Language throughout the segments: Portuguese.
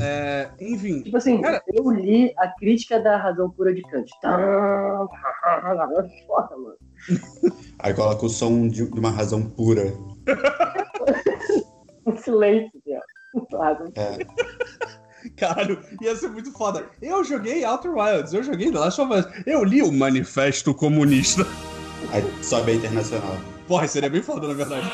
É, enfim. Tipo assim, Cara- eu li a crítica da razão pura de Kant. Foda, mano. Aí coloca o som de uma razão pura. Um silêncio, ó. Razão É. Caralho, ia ser muito foda. Eu joguei Outer Wilds, eu joguei The Last of Us. Eu li o Manifesto Comunista. Aí sobe a internacional. Porra, seria bem foda, na verdade.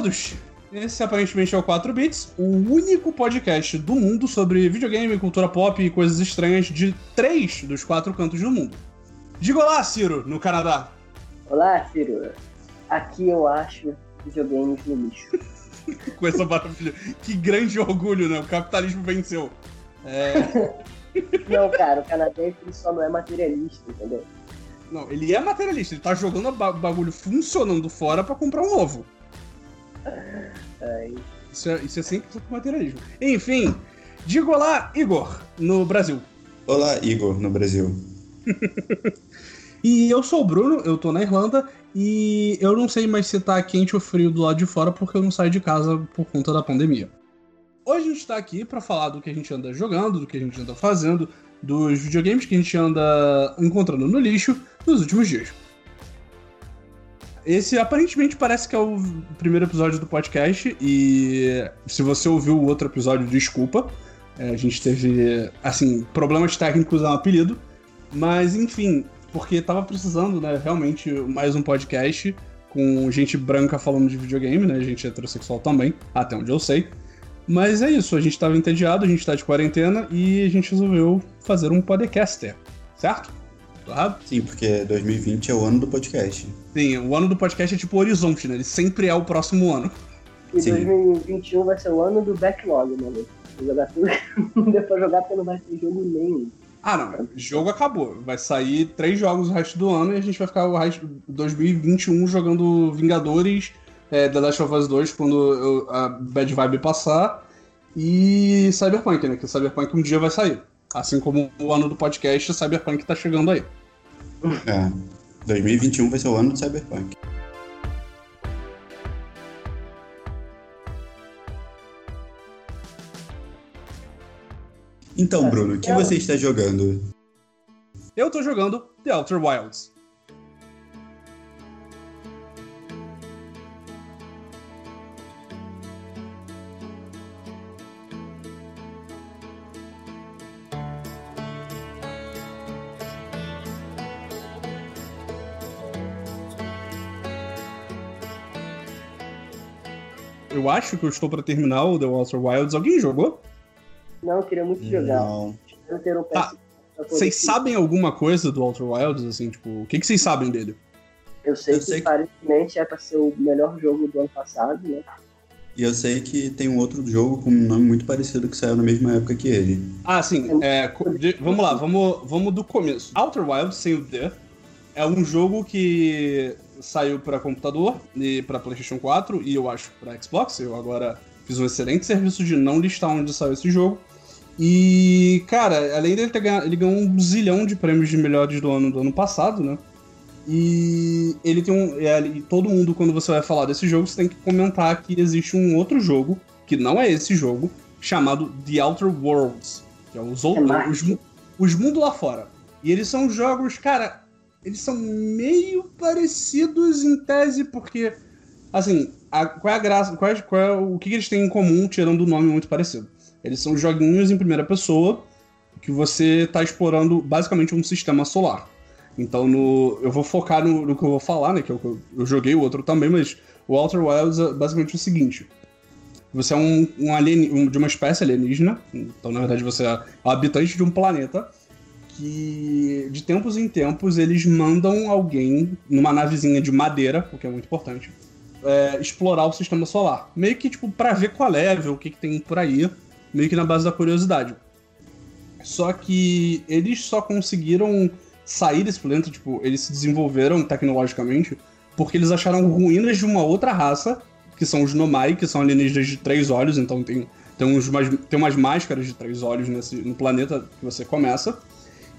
Todos! Esse aparentemente é o 4 Bits, o único podcast do mundo sobre videogame, cultura pop e coisas estranhas de três dos quatro cantos do mundo. Diga olá, Ciro, no Canadá. Olá, Ciro. Aqui eu acho videogames no lixo. Com essa maravilha. Que grande orgulho, né? O capitalismo venceu. É, Não, cara, o canadense só não é materialista, entendeu? Não, ele é materialista, ele tá jogando o ba- bagulho funcionando fora pra comprar um ovo. Ai, Isso é, isso é 100% materialismo. Enfim, diga olá, Igor, no Brasil. Olá, Igor, no Brasil. E eu sou o Bruno, eu tô na Irlanda e eu não sei mais se tá quente ou frio do lado de fora porque eu não saio de casa por conta da pandemia. Hoje a gente tá aqui pra falar do que a gente anda jogando, do que a gente anda fazendo, dos videogames que a gente anda encontrando no lixo nos últimos dias. Esse aparentemente parece que é o primeiro episódio do podcast e se você ouviu o outro episódio, desculpa. É, a gente teve, assim, problemas técnicos ao apelido. Mas, enfim, porque tava precisando, né, realmente, mais um podcast com gente branca falando de videogame, né, gente heterossexual também, até onde eu sei. Mas é isso, a gente tava entediado, a gente tá de quarentena e a gente resolveu fazer um podcaster, certo? Errado? Sim, porque 2020 é o ano do podcast. Sim, o ano do podcast é tipo horizonte, né? Ele sempre é o próximo ano. E Sim. 2021 vai ser o ano do backlog, mano. Vou jogar tudo que não deu pra jogar porque não vai ter jogo nenhum. Ah, não, jogo acabou. Vai sair três jogos o resto do ano e a gente vai ficar o resto 2021 jogando Vingadores, é, The Last of Us 2 quando eu- a Bad Vibe passar e Cyberpunk, né? Que o Cyberpunk um dia vai sair. Assim como o ano do podcast, o Cyberpunk tá chegando aí. É. 2021 vai ser o ano do Cyberpunk. Então, Bruno, o que você está jogando? Eu tô jogando The Outer Wilds. Eu acho que eu estou pra terminar o The Outer Wilds. Alguém jogou? Não, eu queria muito jogar. Não. Eu ter um Tá. Vocês sabem alguma coisa do Outer Wilds? Assim, tipo, o que, que vocês sabem dele? Eu sei Eu que sei que- aparentemente é pra ser o melhor jogo do ano passado, né? E eu sei que tem um outro jogo com um nome muito parecido que saiu na mesma época que ele. Ah, sim. é, vamos lá, vamos, vamos do começo. Outer Wilds, sem o D, é um jogo que saiu pra computador e pra PlayStation 4 e eu acho pra Xbox. Eu agora fiz um excelente serviço de não listar onde saiu esse jogo. E, cara, além dele ter ganhado, ele ganhou um zilhão de prêmios de melhores do ano do ano passado, né? E ele tem um. é, e todo mundo, quando você vai falar desse jogo, você tem que comentar que existe um outro jogo, que não é esse jogo, chamado The Outer Worlds. Que é os, outros, Marte. os, os mundos lá fora. E eles são jogos, cara, eles são meio parecidos em tese, porque. Assim, a- qual é a graça. Qual é, qual é o que, eles têm em comum, tirando o nome muito parecido? Eles são joguinhos em primeira pessoa que você tá explorando basicamente um sistema solar. Então, no, eu vou focar no, no que eu vou falar, né? Que eu, eu joguei o outro também, mas o Outer Wilds é basicamente o seguinte: você é um, um alien, um- de uma espécie alienígena, então na verdade você é habitante de um planeta que de tempos em tempos eles mandam alguém numa navezinha de madeira, o que é muito importante, é, explorar o sistema solar. Meio que, tipo, pra ver qual é, ver o que, que tem por aí, meio que na base da curiosidade. Só que eles só conseguiram sair desse planeta, tipo, eles se desenvolveram tecnologicamente porque eles acharam ruínas de uma outra raça, que são os Nomai, que são alienígenas de três olhos, então tem, tem, uns, tem umas máscaras de três olhos nesse, no planeta que você começa.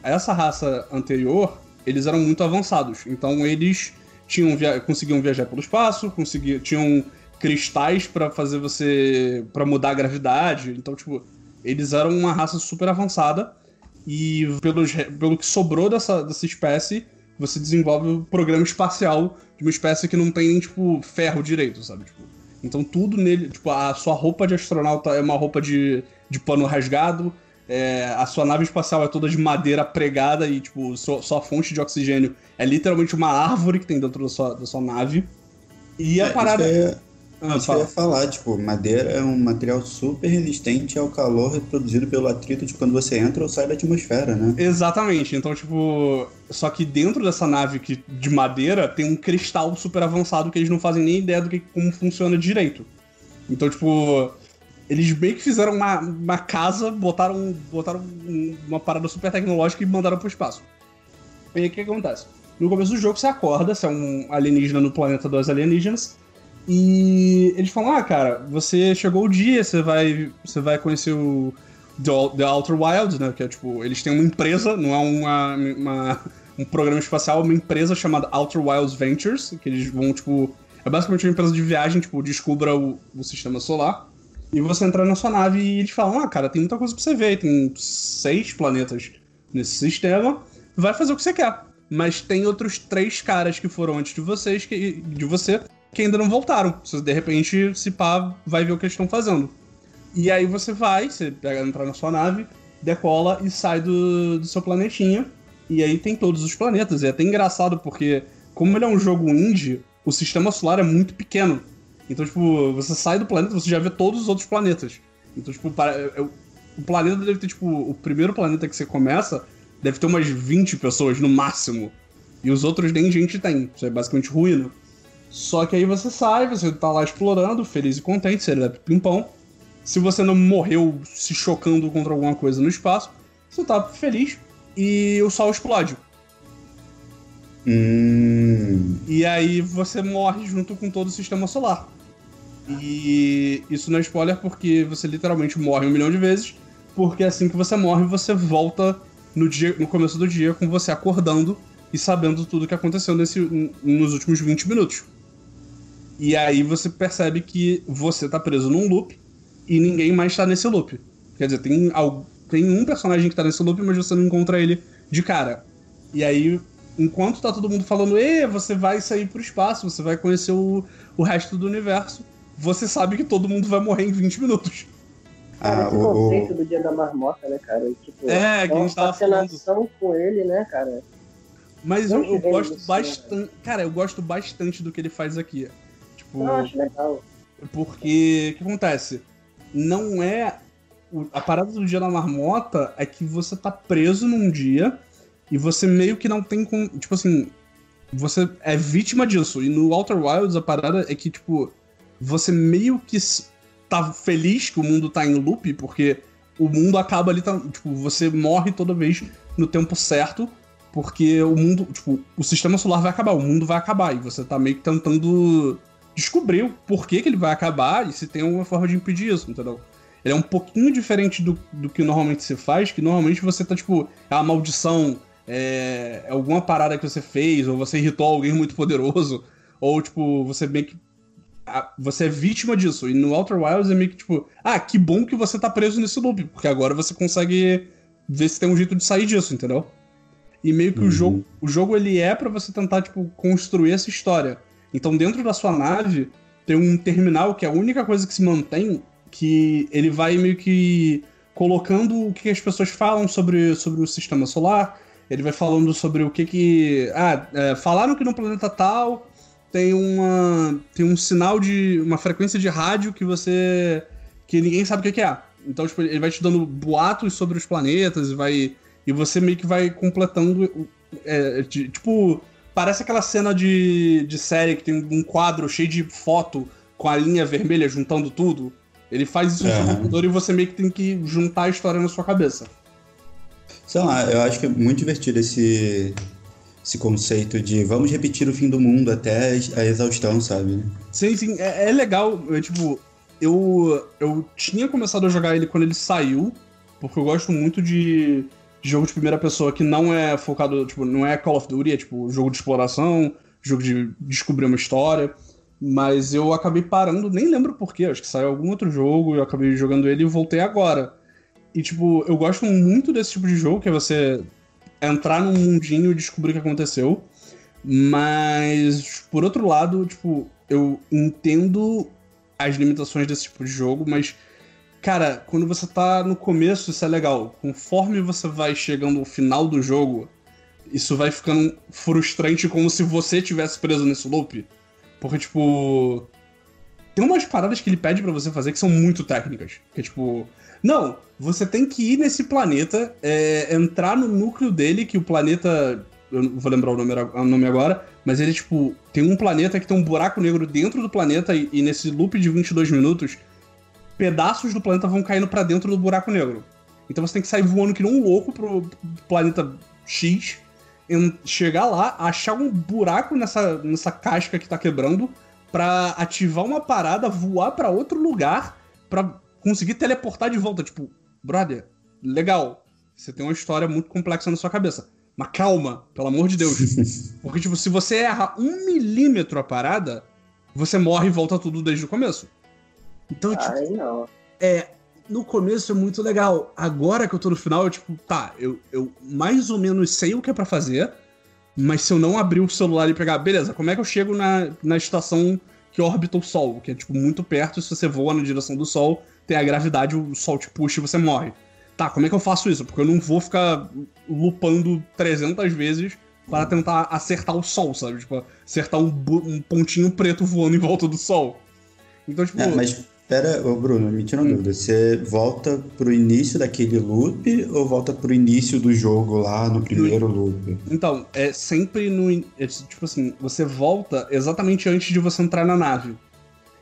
Essa raça anterior, eles eram muito avançados, então eles tinham via conseguiam viajar pelo espaço, conseguiam, tinham cristais para fazer você. para mudar a gravidade, então, tipo, eles eram uma raça super avançada e pelos, pelo que sobrou dessa, dessa espécie, você desenvolve o um programa espacial de uma espécie que não tem tipo, ferro direito, sabe? Tipo, então tudo nele, tipo, a sua roupa de astronauta é uma roupa de, de pano rasgado, é, a sua nave espacial é toda de madeira pregada e, tipo, sua, sua fonte de oxigênio é literalmente uma árvore que tem dentro da sua, da sua nave. E a É, parada. Isso, é, Ah, isso eu ia falar, tipo, madeira é um material super resistente ao calor produzido pelo atrito de quando você entra ou sai da atmosfera, né? Exatamente. Então, tipo. Só que dentro dessa nave que, de madeira tem um cristal super avançado que eles não fazem nem ideia do que como funciona direito. Então, tipo. Eles meio que fizeram uma, uma casa, botaram, botaram um- uma parada super tecnológica e mandaram pro espaço. E aí o que acontece? No começo do jogo você acorda, você é um alienígena no planeta dos alienígenas. E eles falam: Ah, cara, você chegou o dia, você vai, você vai conhecer o The, Outer Wilds, né? Que é tipo, eles têm uma empresa, não é uma, uma- um programa espacial, é uma empresa chamada Outer Wilds Ventures, que eles vão, tipo. É basicamente uma empresa de viagem, tipo, descubra o, o sistema solar. E você entra na sua nave e eles falam: Ah, cara, tem muita coisa pra você ver, tem seis planetas nesse sistema, vai fazer o que você quer. Mas tem outros três caras que foram antes de vocês, que, de você, que ainda não voltaram. Você, de repente, se pá, vai ver o que eles estão fazendo. E aí você vai, você pega, entra na sua nave, decola e sai do, do seu planetinha. E aí tem todos os planetas. E é até engraçado porque, como ele é um jogo indie, o sistema solar é muito pequeno. Então, tipo, você sai do planeta, você já vê todos os outros planetas. Então, tipo, para- é- o planeta deve ter, tipo, o primeiro planeta que você começa deve ter umas 20 pessoas no máximo. E os outros nem gente tem. Isso é basicamente ruína. Só que aí você sai, você tá lá explorando, feliz e contente, você é pimpão. Se você não morreu se chocando contra alguma coisa no espaço, você tá feliz e o sol explode. Hum. E aí você morre junto com todo o sistema solar. E isso não é spoiler porque você literalmente morre um milhão de vezes, porque assim que você morre, você volta no, dia, no começo do dia com você acordando e sabendo tudo que aconteceu nesse, nos últimos 20 minutos. E aí você percebe que você tá preso num loop e ninguém mais tá nesse loop. Quer dizer, tem, tem um personagem que tá nesse loop, mas você não encontra ele de cara. E aí, enquanto tá todo mundo falando, Ê, você vai sair pro espaço, você vai conhecer o, o resto do universo, você sabe que todo mundo vai morrer em 20 minutos. Cara, Ah, esse o, conceito do dia da marmota, né, cara? Tipo, É, que a uma gente tava falando. com ele, né, cara? Mas eu, eu gosto bastante. Cara, eu gosto bastante do que ele faz aqui. Tipo. Eu acho legal. Porque o que acontece? Não é. o- A parada do dia da marmota é que você tá preso num dia e você meio que não tem. com- Tipo assim. Você é vítima disso. E no Outer Wilds a parada é que, tipo. Você meio que tá feliz que o mundo tá em loop, porque o mundo acaba ali. Tá, tipo, você morre toda vez no tempo certo. Porque o mundo. Tipo, o sistema solar vai acabar, o mundo vai acabar. E você tá meio que tentando descobrir o porquê que ele vai acabar e se tem alguma forma de impedir isso, entendeu? Ele é um pouquinho diferente do, do que normalmente se faz, que normalmente você tá, tipo, é uma maldição, é, é alguma parada que você fez, ou você irritou alguém muito poderoso, ou, tipo, você meio que. Você é vítima disso. E no Outer Wilds é meio que, tipo, ah, que bom que você tá preso nesse loop, porque agora você consegue ver se tem um jeito de sair disso, entendeu? E meio que o Uhum. jogo, o jogo ele é pra você tentar, tipo, construir essa história. Então, dentro da sua nave, tem um terminal que é a única coisa que se mantém, que ele vai meio que colocando o que as pessoas falam sobre, sobre o sistema solar. Ele vai falando sobre o que que. Ah, é, falaram que no planeta tal tem uma. tem um sinal de. uma frequência de rádio que você. que ninguém sabe o que é. Então, tipo, ele vai te dando boatos sobre os planetas e vai. E você meio que vai completando. é, de- tipo parece aquela cena de, de série que tem um quadro cheio de foto com a linha vermelha juntando tudo. Ele faz isso no computador e você meio que tem que juntar a história na sua cabeça. Sei lá, eu acho que é muito divertido esse, esse conceito de vamos repetir o fim do mundo até a exaustão, sabe? Sim, sim, é, é legal. Eu, tipo, eu, eu tinha começado a jogar ele quando ele saiu, porque eu gosto muito de, de jogo de primeira pessoa que não é focado, tipo, não é Call of Duty, é tipo jogo de exploração, jogo de descobrir uma história. Mas eu acabei parando, nem lembro porquê, acho que saiu algum outro jogo, eu acabei jogando ele e voltei agora. E, tipo, eu gosto muito desse tipo de jogo, que é você entrar num mundinho e descobrir o que aconteceu. Mas, por outro lado, tipo, eu entendo as limitações desse tipo de jogo, mas, cara, quando você tá no começo, isso é legal. Conforme você vai chegando ao final do jogo, isso vai ficando frustrante, como se você tivesse preso nesse loop. Porque, tipo. Tem umas paradas que ele pede pra você fazer que são muito técnicas. Que tipo. Não, você tem que ir nesse planeta, é, entrar no núcleo dele, que o planeta. Eu não vou lembrar o nome, o nome agora, mas ele, tipo, tem um planeta que tem um buraco negro dentro do planeta, e, e nesse loop de 22 minutos, pedaços do planeta vão caindo pra dentro do buraco negro. Então você tem que sair voando que nem um louco pro planeta X, chegar lá, achar um buraco nessa, nessa casca que tá quebrando, pra ativar uma parada, voar pra outro lugar, pra conseguir teleportar de volta. Tipo, brother, legal. Você tem uma história muito complexa na sua cabeça. Mas calma, pelo amor de Deus. Porque, tipo, se você erra um milímetro a parada, você morre e volta tudo desde o começo. Então, tipo, Aí não. é. No começo é muito legal. Agora que eu tô no final, eu, tipo, tá, eu, eu mais ou menos sei o que é pra fazer, mas se eu não abrir o celular e pegar, beleza, como é que eu chego na, na estação que orbita o Sol? Que é, tipo, muito perto, e se você voa na direção do Sol, tem a gravidade, o Sol te puxa e você morre. Tá, como é que eu faço isso? Porque eu não vou ficar lupando 300 vezes para tentar acertar o Sol, sabe? Tipo, acertar um, um pontinho preto voando em volta do Sol. Então, tipo. É, mas pera, ô Bruno, me tira uma Hum. dúvida. Você volta pro início daquele loop ou volta pro início do jogo lá no primeiro loop? Então, é sempre no. é, tipo assim, você volta exatamente antes de você entrar na nave.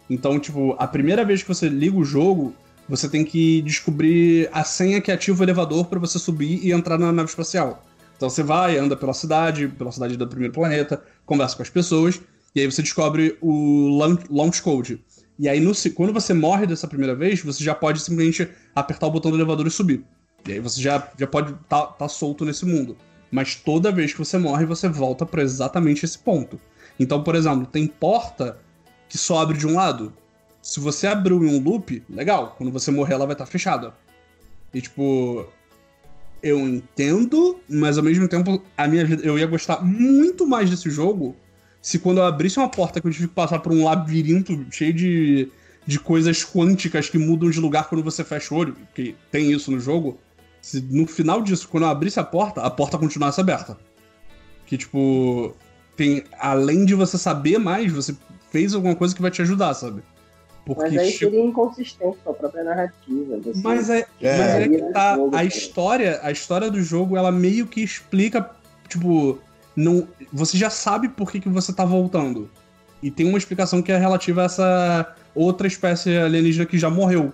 Então, tipo, a primeira vez que você liga o jogo, você tem que descobrir a senha que ativa o elevador pra você subir e entrar na nave espacial. Então você vai, anda pela cidade, pela cidade do primeiro planeta, conversa com as pessoas, e aí você descobre o launch- code. E aí, no quando você morre dessa primeira vez, você já pode simplesmente apertar o botão do elevador e subir. E aí você já, já pode estar tá, solto nesse mundo. Mas toda vez que você morre, você volta pra exatamente esse ponto. Então, por exemplo, tem porta que só abre de um lado. Se você abriu em um loop, legal. Quando você morrer, ela vai estar fechada. E tipo. Eu entendo, mas ao mesmo tempo, a minha vida. Eu ia gostar muito mais desse jogo se quando eu abrisse uma porta que eu tive que passar por um labirinto cheio de, de coisas quânticas que mudam de lugar quando você fecha o olho, que tem isso no jogo. Se no final disso, quando eu abrisse a porta, a porta continuasse aberta. Que tipo. Tem. Além de você saber mais, você fez alguma coisa que vai te ajudar, sabe? Porque Mas aí seria inconsistente com a própria narrativa. Você... mas é, É. mas é que tá. A história, a história do jogo, ela meio que explica, tipo, não, você já sabe por que, que você tá voltando. E tem uma explicação que é relativa a essa outra espécie alienígena que já morreu.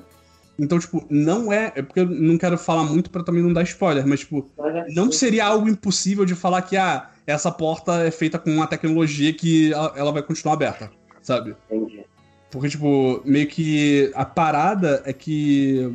Então, tipo, não é. É porque eu não quero falar muito pra também não dar spoiler, mas, tipo, já não seria algo impossível de falar que, ah, essa porta é feita com uma tecnologia que ela vai continuar aberta, sabe? Entendi. Porque, tipo, meio que a parada é que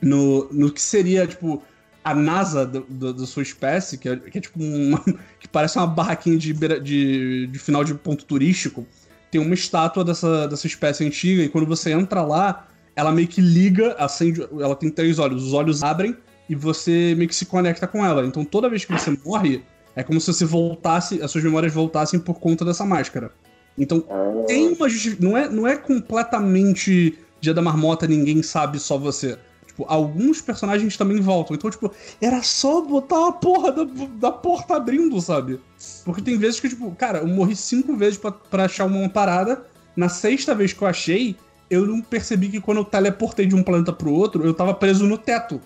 no, no que seria, tipo, a NASA da sua espécie, que é, que é tipo uma. que parece uma barraquinha de, beira- de, de final de ponto turístico, tem uma estátua dessa, dessa espécie antiga, e quando você entra lá, ela meio que liga, acende. Ela tem três olhos, os olhos abrem e você meio que se conecta com ela. Então toda vez que você morre, é como se você voltasse, as suas memórias voltassem por conta dessa máscara. Então Ah, tem uma justificação. Não é, não é completamente Dia da Marmota, ninguém sabe, só você. Tipo, alguns personagens também voltam. Então, tipo, era só botar a porra da, da porta abrindo, sabe? Porque tem vezes que, tipo, cara, eu morri cinco vezes pra, pra achar uma parada. Na sexta vez que eu achei, eu não percebi que quando eu teleportei de um planeta pro outro, eu tava preso no teto.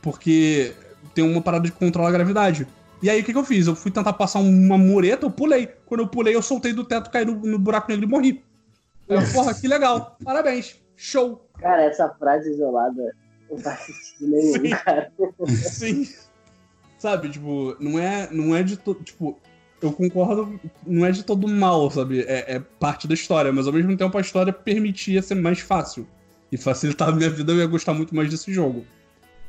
Porque tem uma parada de controlar a gravidade. E aí o que, que eu fiz? Eu fui tentar passar uma mureta, eu pulei. Quando eu pulei, eu soltei do teto, caí no, no buraco negro e morri. Aí eu, porra, que legal. Parabéns. Show. Cara, essa frase isolada não faz sentido nenhum, Sim. cara. Sim. Sabe, tipo, não é, não é de todo. Tipo, eu concordo, não é de todo mal, sabe? É, é parte da história, mas ao mesmo tempo a história permitia ser mais fácil. E facilitar a minha vida, eu ia gostar muito mais desse jogo.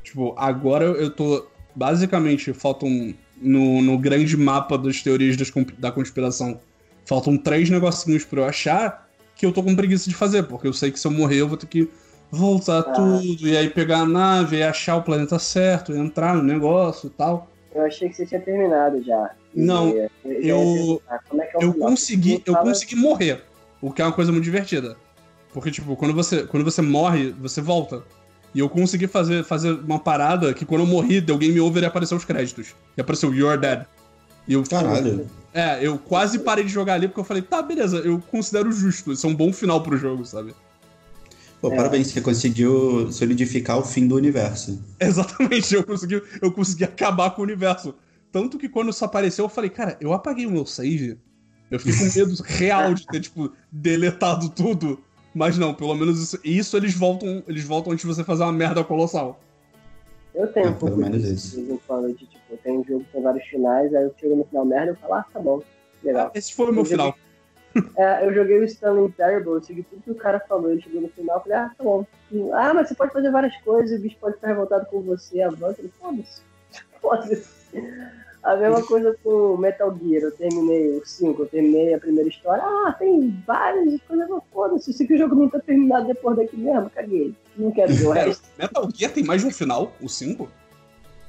Tipo, agora eu tô. Basicamente, faltam. No, no grande mapa das teorias das da conspiração, faltam três negocinhos pra eu achar que eu tô com preguiça de fazer, porque eu sei que se eu morrer eu vou ter que voltar tudo, e aí pegar a nave, e achar o planeta certo, entrar no negócio e tal. Eu achei que você tinha terminado já. Não, E, eu- como é é Eu consegui, eu consegui morrer, o que é uma coisa muito divertida. Porque, tipo, quando você, quando você morre, você volta. E eu consegui fazer, fazer uma parada que quando eu morri, deu game over e apareceu os créditos. E apareceu You're Dead. E eu, Caralho. É, eu quase parei de jogar ali porque eu falei, tá, beleza, eu considero justo. Isso é um bom final pro jogo, sabe? Pô, É. parabéns, você conseguiu solidificar o fim do universo. Exatamente, eu consegui, eu consegui acabar com o universo. Tanto que quando isso apareceu, eu falei, cara, eu apaguei o meu save. Eu fiquei com medo real de ter, tipo, deletado tudo. Mas não, pelo menos isso, isso eles voltam. Eles voltam antes de você fazer uma merda colossal. Eu tenho É, um pouco pelo menos disso, isso. quando, de tipo, tenho um jogo com vários finais, aí eu chego no final merda e eu falo, ah, tá bom, legal. Esse foi o meu final. É, eu joguei o Stanley Parable, eu segui tudo que o cara falou, ele chegou no final, eu falei, ah, tá bom. Ah, mas você pode fazer várias coisas, o bicho pode ficar revoltado com você, avança, ele, foda-se. Foda-se. A mesma coisa com Metal Gear, eu terminei o 5, eu terminei a primeira história, ah, tem várias coisas, mas foda-se, se que o jogo não tá terminado depois daqui mesmo, caguei. Não quero ver o resto. Metal Gear tem mais de um final? O 5?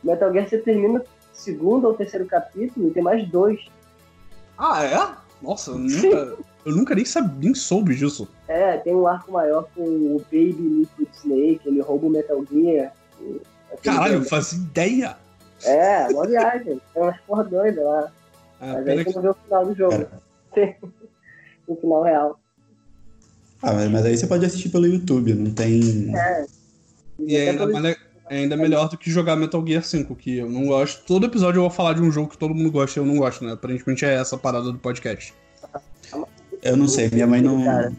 Metal Gear você termina o segundo ou terceiro capítulo e tem mais dois. Ah, é? Nossa, eu nunca. Eu nunca nem sabia, nem soube disso. É, tem um arco maior com o Baby Liquid Snake, ele rouba o Metal Gear. e- Caralho, eu fazia ideia. É, uma viagem. Tem umas porra doidas lá. Ah, Mas aí que- você não vê o final do jogo. o final real. Ah, mas, mas aí você pode assistir pelo YouTube, não tem. É. E é ainda, mais é ainda melhor do que jogar Metal Gear 5, que eu não gosto. Todo episódio eu vou falar de um jogo que todo mundo gosta e eu não gosto, né? Aparentemente é essa a parada do podcast. Eu não sei, minha mãe não. Cara.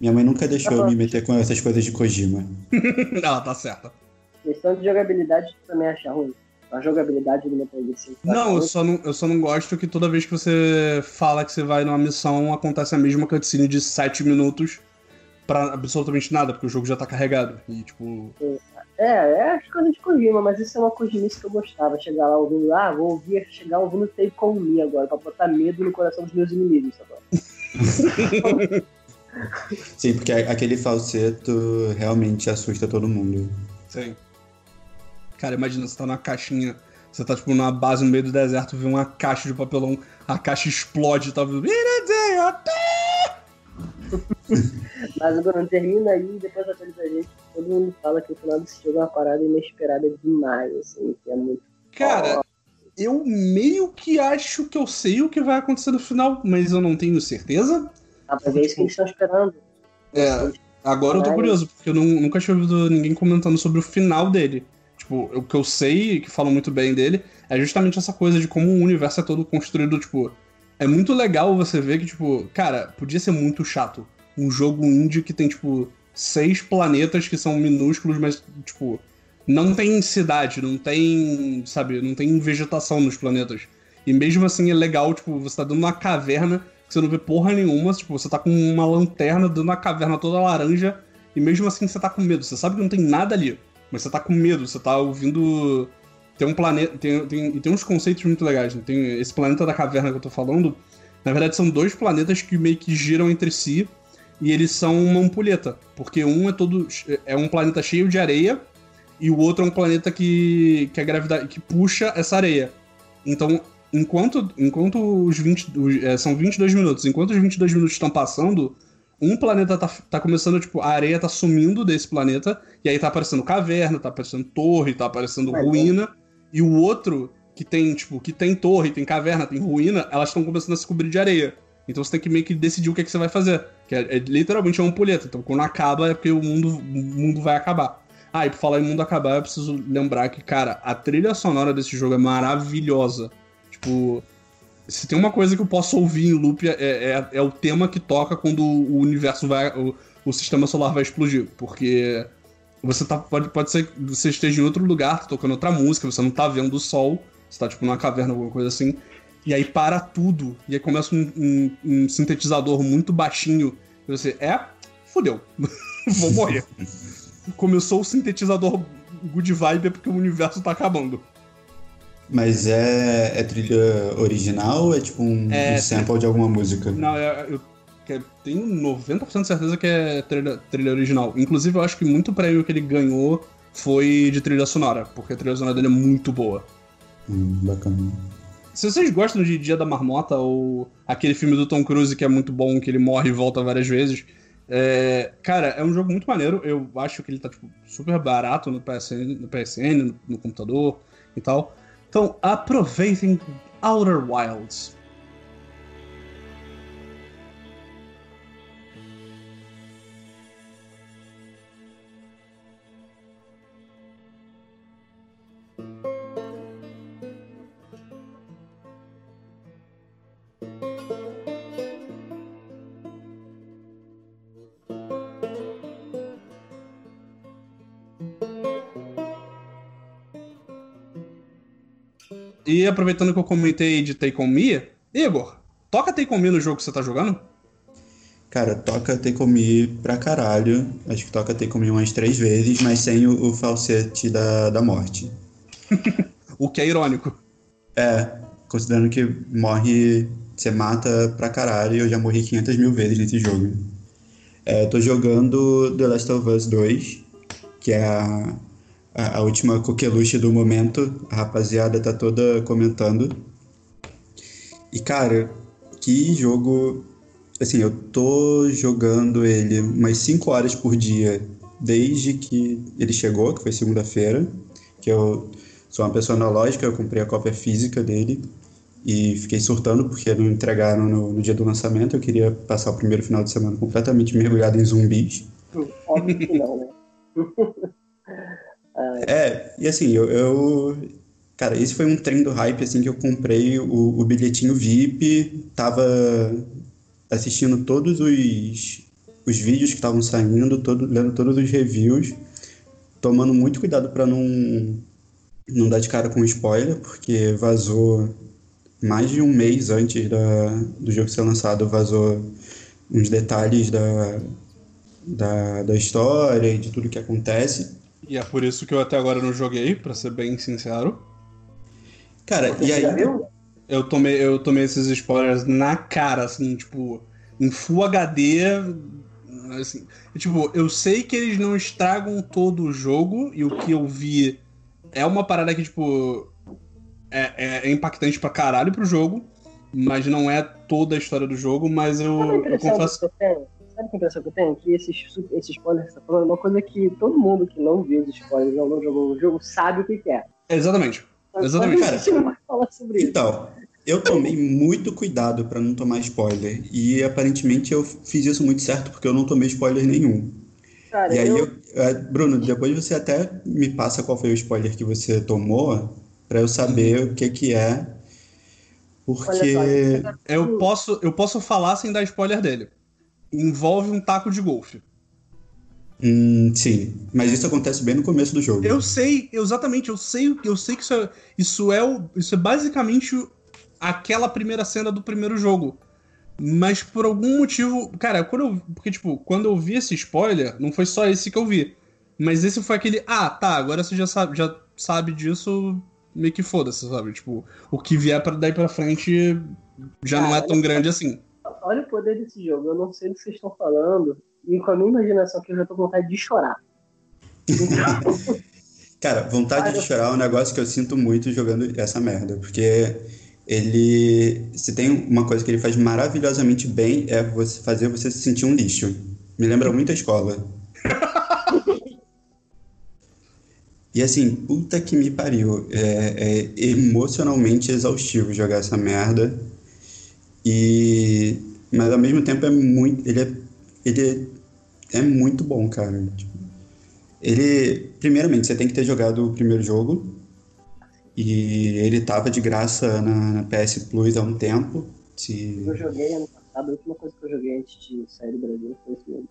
Minha mãe nunca deixou eu me meter com essas coisas de Kojima. Ela tá certa. Questão de jogabilidade, tu também acha ruim. A jogabilidade do Metal Gear 5. tá Não, eu só não, eu só não gosto que toda vez que você fala que você vai numa missão, acontece a mesma cutscene de 7 minutos pra absolutamente nada, porque o jogo já tá carregado. E, tipo. É, é as coisas de Kojima, mas isso é uma Kojimice que eu gostava. Chegar lá ouvindo, ah, vou ouvir, chegar ouvindo Take On Me agora, pra botar medo no coração dos meus inimigos agora. Sim, porque aquele falseto realmente assusta todo mundo. Sim. Cara, imagina, você tá numa caixinha. Você tá, tipo, numa base no meio do deserto, vê uma caixa de papelão, a caixa explode, tá vendo? Mas Bruno, termina aí e depois atualiza a gente. Todo mundo fala que o final desse jogo é uma parada inesperada demais, assim, que é muito. Cara, eu meio que acho que eu sei o que vai acontecer no final, mas eu não tenho certeza. Ah, mas é isso que eles estão esperando. É, agora eu tô curioso, porque eu não- nunca tinha ouvido ninguém comentando sobre o final dele. Tipo, o que eu sei, que falam muito bem dele, é justamente essa coisa de como o universo é todo construído, tipo. É muito legal você ver que, tipo, cara, podia ser muito chato. Um jogo indie que tem, tipo, seis planetas que são minúsculos, mas, tipo, não tem cidade, não tem, sabe, não tem vegetação nos planetas. E mesmo assim é legal, tipo, você tá de uma caverna que você não vê porra nenhuma, tipo, você tá com uma lanterna de uma caverna toda laranja, e mesmo assim você tá com medo. Você sabe que não tem nada ali, mas você tá com medo, você tá ouvindo. Tem um planeta. Tem, tem, e tem uns conceitos muito legais. Né? Tem esse planeta da caverna que eu tô falando. Na verdade, são dois planetas que meio que giram entre si. E eles são uma ampulheta. Porque um é todo. É um planeta cheio de areia. E o outro é um planeta que. que a gravidade. que puxa essa areia. Então, enquanto, enquanto os 20. os- é, são 22 minutos. Enquanto os 22 minutos estão passando, um planeta tá, tá começando, tipo, a areia tá sumindo desse planeta, e aí tá aparecendo caverna, tá aparecendo torre, tá aparecendo Mas, ruína, e o outro, que tem, tipo, que tem torre, tem caverna, tem ruína, elas estão começando a se cobrir de areia. Então você tem que meio que decidir o que, é que você vai fazer. Que é, é literalmente uma ampulheta. Então quando acaba é porque o mundo, o mundo vai acabar. Ah, e pra falar em mundo acabar, eu preciso lembrar que, cara, a trilha sonora desse jogo é maravilhosa. Tipo, se tem uma coisa que eu posso ouvir em loop é, é, é o tema que toca quando o universo vai. O, o, sistema solar vai explodir. Porque você tá. Pode, pode ser que você esteja em outro lugar, tá tocando outra música, você não tá vendo o sol, você tá tipo numa caverna, alguma coisa assim. E aí para tudo. E aí começa um, um, um sintetizador muito baixinho. E você, é, fodeu. Vou morrer. Começou o sintetizador good vibe é porque o universo tá acabando. Mas é, é trilha original ou é tipo um, é, um sample de alguma música? Não, é, eu, eu tenho 90% de certeza que é trilha, trilha original. Inclusive, eu acho que muito prêmio que ele ganhou foi de trilha sonora, porque a trilha sonora dele é muito boa. Hum, bacana. Se vocês gostam de Dia da Marmota ou aquele filme do Tom Cruise que é muito bom, que ele morre e volta várias vezes, é, cara, é um jogo muito maneiro. Eu acho que ele tá tipo, super barato no PSN, no, PSN no, no computador e tal. Então aproveitem Outer Wilds. E aproveitando que eu comentei de Take On Me, Igor, toca Take On Me no jogo que você tá jogando? Cara, toca Take On Me pra caralho. Acho que toca Take On Me umas três vezes, mas sem o, o falsete da, da morte. o que é irônico. É, considerando que morre, você mata pra caralho, e eu já morri 500 mil vezes nesse jogo. É, tô jogando The Last of Us 2, que é a a, a última coqueluche do momento. A rapaziada tá toda comentando. E, cara, que jogo. Assim, eu tô jogando ele umas 5 horas por dia desde que ele chegou, que foi segunda-feira. Que eu sou uma pessoa analógica, eu comprei a cópia física dele e fiquei surtando porque não entregaram no, no, dia do lançamento. Eu queria passar o primeiro final de semana completamente mergulhado em zumbis. Óbvio que não, né? É, e assim, eu, eu, Cara, esse foi um trem do hype, assim, que eu comprei o, o bilhetinho VIP, tava assistindo todos os, os vídeos que estavam saindo, todo, lendo todos os reviews, tomando muito cuidado para não, não dar de cara com spoiler, porque vazou mais de um mês antes da, do jogo ser lançado, vazou uns detalhes da, da, da história e de tudo que acontece. E é por isso que eu até agora não joguei, para ser bem sincero. Cara, Você e aí. Eu tomei, eu tomei esses spoilers na cara, assim, tipo, em Full HD. Assim, tipo, eu sei que eles não estragam todo o jogo, e o que eu vi é uma parada que, tipo, é, é, é impactante pra caralho pro jogo, mas não é toda a história do jogo, mas eu, eu confesso. Sabe que impressão que eu tenho? Que esses, esses spoilers que você tá falando é uma coisa que todo mundo que não viu os spoilers ou não jogou o jogo sabe o que, que é. Exatamente. Exatamente. Cara, então, eu tomei muito cuidado para não tomar spoiler. E aparentemente eu fiz isso muito certo porque eu não tomei spoiler nenhum. Cara, e aí, eu... Eu, é, Bruno, depois você até me passa qual foi o spoiler que você tomou para eu saber o que que é. Porque só, eu posso eu posso falar sem dar spoiler dele envolve um taco de golfe. Hum, sim, mas isso acontece bem no começo do jogo. Eu sei, exatamente, eu sei, eu sei que isso é, isso é, o, isso é basicamente aquela primeira cena do primeiro jogo. Mas por algum motivo, cara, quando eu, porque tipo, quando eu vi esse spoiler, não foi só esse que eu vi. Mas esse foi aquele, ah, tá, agora você já sabe, já sabe disso, meio que foda-se, sabe? Tipo, o que vier para daí para frente já não é tão grande assim olha o poder desse jogo. Eu não sei do que vocês estão falando. E com a minha imaginação aqui eu já tô com vontade de chorar. Cara, vontade de chorar é um negócio que eu sinto muito jogando essa merda. Porque ele. Se tem uma coisa que ele faz maravilhosamente bem, é você fazer você se sentir um lixo. Me lembra muito a escola. E assim, puta que me pariu. É, é emocionalmente exaustivo jogar essa merda. E mas ao mesmo tempo é muito. Ele é, ele é, é muito bom, cara. Tipo, Ele, primeiramente, você tem que ter jogado o primeiro jogo. E ele tava de graça na, na PS Plus há um tempo. Se... Eu joguei ano passado, a última coisa que eu joguei antes de sair do Brasil foi esse mesmo.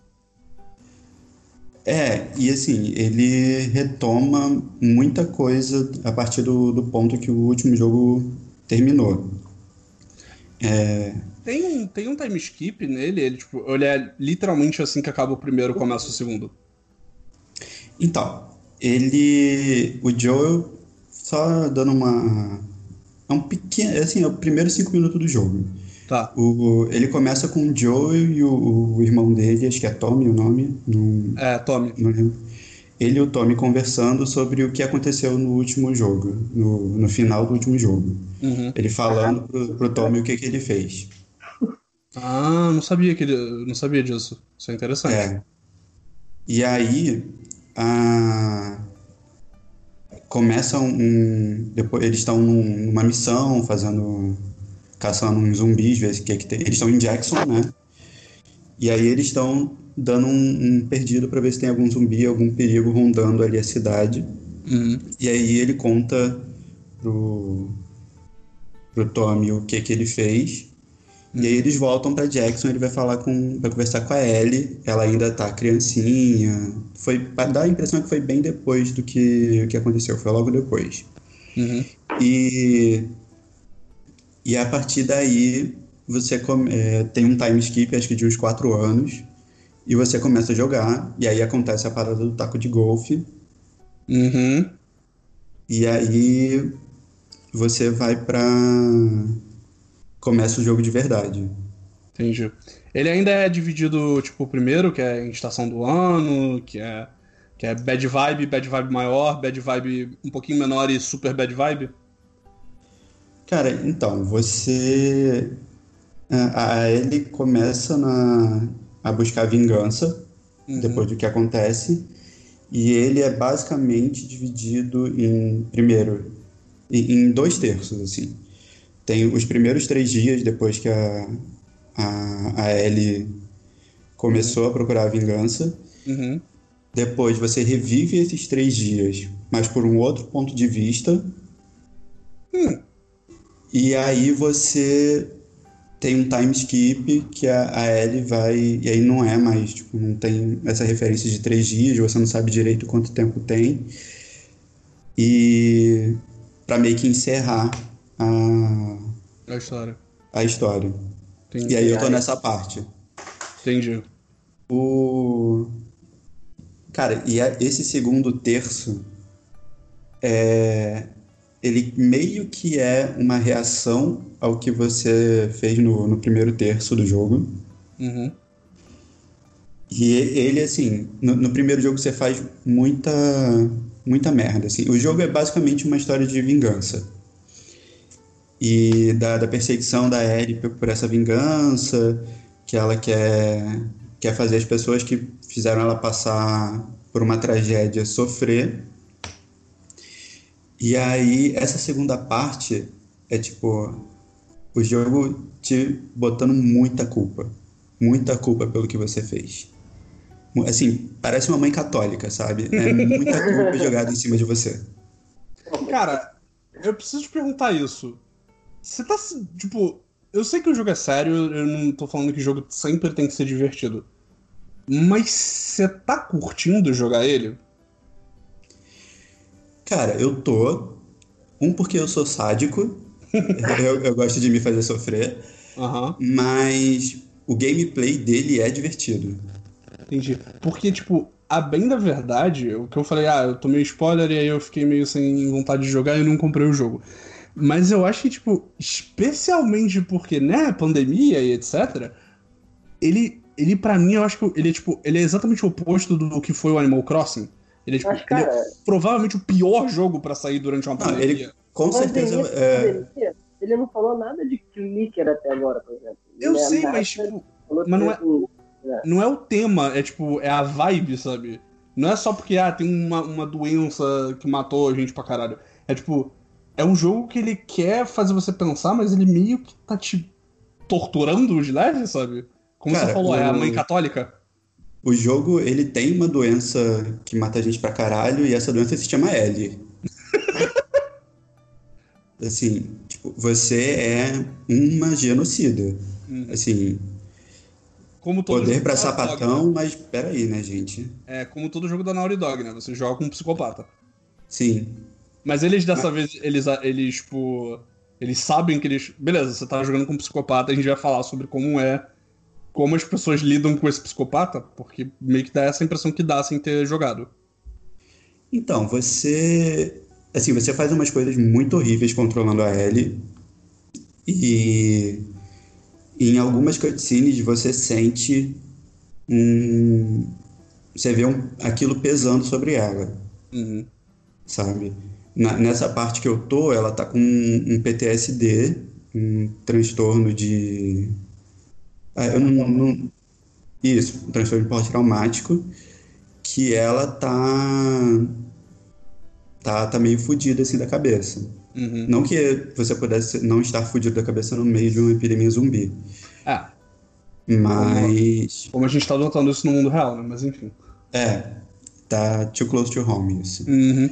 É, e assim, ele retoma muita coisa a partir do, do ponto que o último jogo terminou. É, Tem um, tem um time skip nele, ele, tipo, ele é literalmente assim que acaba o primeiro, começa o segundo. Então, ele. O Joel, só dando uma. É um pequeno. Assim, é o primeiro cinco minutos do jogo. Tá. O, ele começa com o Joel e o, o irmão dele, acho que é Tommy o nome, não, É, Tommy. não lembro. Ele e o Tommy conversando sobre o que aconteceu no último jogo, no, no final do último jogo. Uhum. Ele falando pro, pro Tommy o que, que ele fez. Ah, não sabia que ele. Não sabia disso. Isso é interessante. É. E aí, a... começa um. Depois, eles estão num- numa missão, fazendo. caçando uns zumbis, ver o que, que tem. Eles estão em Jackson, né? E aí eles estão dando um, um perdido para ver se tem algum zumbi, algum perigo rondando ali a cidade. Uhum. E aí ele conta pro, pro Tommy o que que ele fez. E aí eles voltam pra Jackson, ele vai falar com, vai conversar com a Ellie, ela ainda tá criancinha. Foi, dá a impressão que foi bem depois do que, que aconteceu, foi logo depois. Uhum. E, e a partir daí você come- é, tem um time skip, acho que de uns 4 anos, e você começa a jogar, e aí acontece a parada do taco de golfe, Uhum. E aí você vai pra. Começa o jogo de verdade. Entendi. Ele ainda é dividido, tipo, primeiro, que é em estação do ano, que é, que é bad vibe, bad vibe maior, bad vibe um pouquinho menor e super bad vibe. Cara, então, você. A a Ellie começa na, a buscar vingança Uhum. depois do que acontece. E ele é basicamente dividido em. Primeiro, em dois terços, assim. Tem os primeiros três dias depois que a, a, a Ellie começou a procurar a vingança. Uhum. Depois você revive esses três dias, mas por um outro ponto de vista. E aí você tem um time skip que a, a Ellie vai. E aí não é mais, tipo, não tem essa referência de três dias, você não sabe direito quanto tempo tem. E para meio que encerrar a, a história. a história. Entendi. E aí eu tô nessa parte. Entendi. O. Cara, e a- esse segundo terço é. Ele meio que é uma reação ao que você fez no, no primeiro terço do jogo. Uhum. E e- ele, assim, no, no primeiro jogo você faz muita, muita merda, assim. O jogo é basicamente uma história de vingança. E da, da perseguição da Ellie por, essa vingança, que ela quer, quer fazer as pessoas que fizeram ela passar por uma tragédia sofrer. E aí, essa segunda parte é tipo, o jogo te botando muita culpa. Muita culpa pelo que você fez. Assim, parece uma mãe católica, sabe? É muita culpa jogada em cima de você. Cara, eu preciso te perguntar isso. Você tá. Tipo, eu sei que o jogo é sério, eu não tô falando que o jogo sempre tem que ser divertido. Mas você tá curtindo jogar ele? Cara, eu tô. Um, porque eu sou sádico. eu, eu gosto de me fazer sofrer. Aham, Mas o gameplay dele é divertido. entendi. Porque, tipo, a bem da verdade, o que eu falei, ah, eu tomei spoiler e aí eu fiquei meio sem vontade de jogar e não comprei o jogo. Mas eu acho que, tipo, especialmente porque, né, pandemia e etc., ele, ele para mim, eu acho que ele é, tipo, ele é exatamente o oposto do que foi o Animal Crossing. Ele é, tipo, Mas, ele é cara, provavelmente o pior jogo pra sair durante uma pandemia. ele com mas certeza. nesse é, ele não falou nada de clicker até agora, por exemplo. Eu é sei, nada, mas, tipo, mas não é- assim, não é o tema, é tipo, é a vibe, sabe? Não é só porque, ah, tem uma, uma doença que matou a gente pra caralho. É tipo, é um jogo que ele quer fazer você pensar, mas ele meio que tá te torturando de leve, sabe? Como Cara, você falou, é a mãe católica. o jogo, ele tem uma doença que mata a gente pra caralho e essa doença se chama L. assim, tipo, você é uma genocida. Hum. Assim, Como todo poder pra Naughty Dog, sapatão, né? mas peraí, né, gente? É como todo jogo da Naughty Dog, né? Você joga com um psicopata. Sim. Mas eles dessa vez, eles, eles, tipo. Eles sabem que eles. Beleza, você tá jogando com um psicopata, a gente vai falar sobre como é. Como as pessoas lidam com esse psicopata, porque meio que dá essa impressão que dá sem ter jogado. Então, você. Assim, você faz umas coisas muito horríveis controlando a Ellie. E. Em algumas cutscenes você sente um. Você vê um, aquilo pesando sobre ela, Uhum. sabe? Na- nessa parte que eu tô, ela tá com um, um PTSD, um transtorno de. Ah, eu não, não- Isso, um transtorno pós-traumático, que ela tá. Tá, tá meio fodida assim da cabeça. Uhum. Não que você pudesse não estar fudido da cabeça no meio de uma epidemia zumbi, É, mas. como a gente tá notando isso no mundo real, né? Mas enfim. É, tá too close to home isso. Uhum.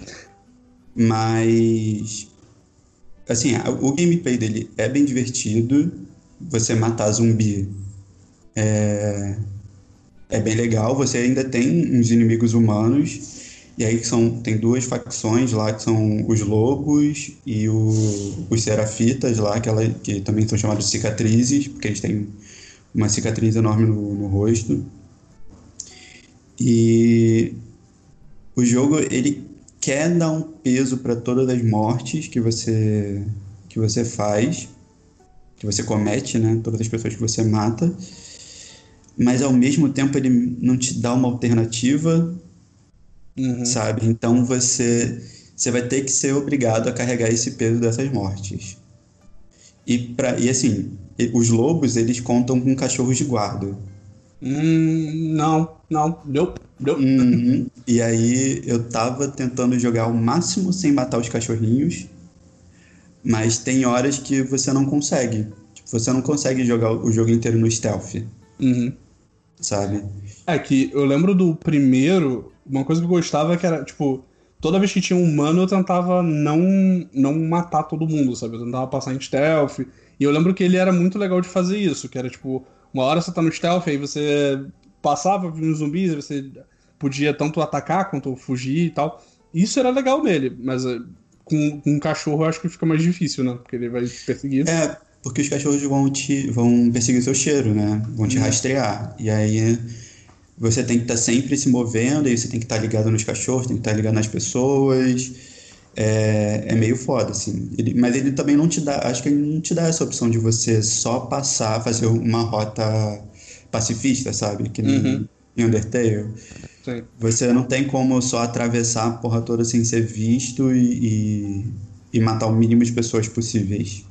Mas. Assim, o gameplay dele é bem divertido. Você matar zumbi é, é bem legal. Você ainda tem uns inimigos humanos. E aí são, tem duas facções lá que são os lobos e o- os serafitas lá, que, ela, que também são chamados de cicatrizes, porque eles têm uma cicatriz enorme no, no rosto. E o jogo ele quer dar um peso para todas as mortes que você que você faz, que você comete, né? Todas as pessoas que você mata. Mas ao mesmo tempo ele não te dá uma alternativa, Uhum. sabe? Então você você vai ter que ser obrigado a carregar esse peso dessas mortes. E para e assim, os lobos eles contam com cachorros de guarda. Hum, não, não, deu, deu. Uhum. E aí eu tava tentando jogar o máximo sem matar os cachorrinhos, mas tem horas que você não consegue. Tipo, você não consegue jogar o jogo inteiro no stealth, Uhum. sabe? É que eu lembro do primeiro, uma coisa que eu gostava é que era, tipo, toda vez que tinha um humano eu tentava não, não matar todo mundo, sabe? Eu tentava passar em stealth. E eu lembro que ele era muito legal de fazer isso, que era tipo, uma hora você tá no stealth, aí você passava nos zumbis, você podia tanto atacar quanto fugir e tal. Isso era legal nele, mas eh, com, com um cachorro eu acho que fica mais difícil, né? Porque ele vai te perseguir. É, porque os cachorros vão te vão perseguir seu cheiro, né? Vão te Uhum. rastrear. E aí você tem que estar sempre se movendo, e você tem que estar ligado nos cachorros, tem que estar ligado nas pessoas. É, é meio foda, assim. Ele- mas ele também não te dá, acho que ele não te dá essa opção de você só passar, fazer uma rota pacifista, sabe? Que nem Uhum. em Undertale. Sim. Você não tem como só atravessar a porra toda sem ser visto e, e, e matar o mínimo de pessoas possíveis,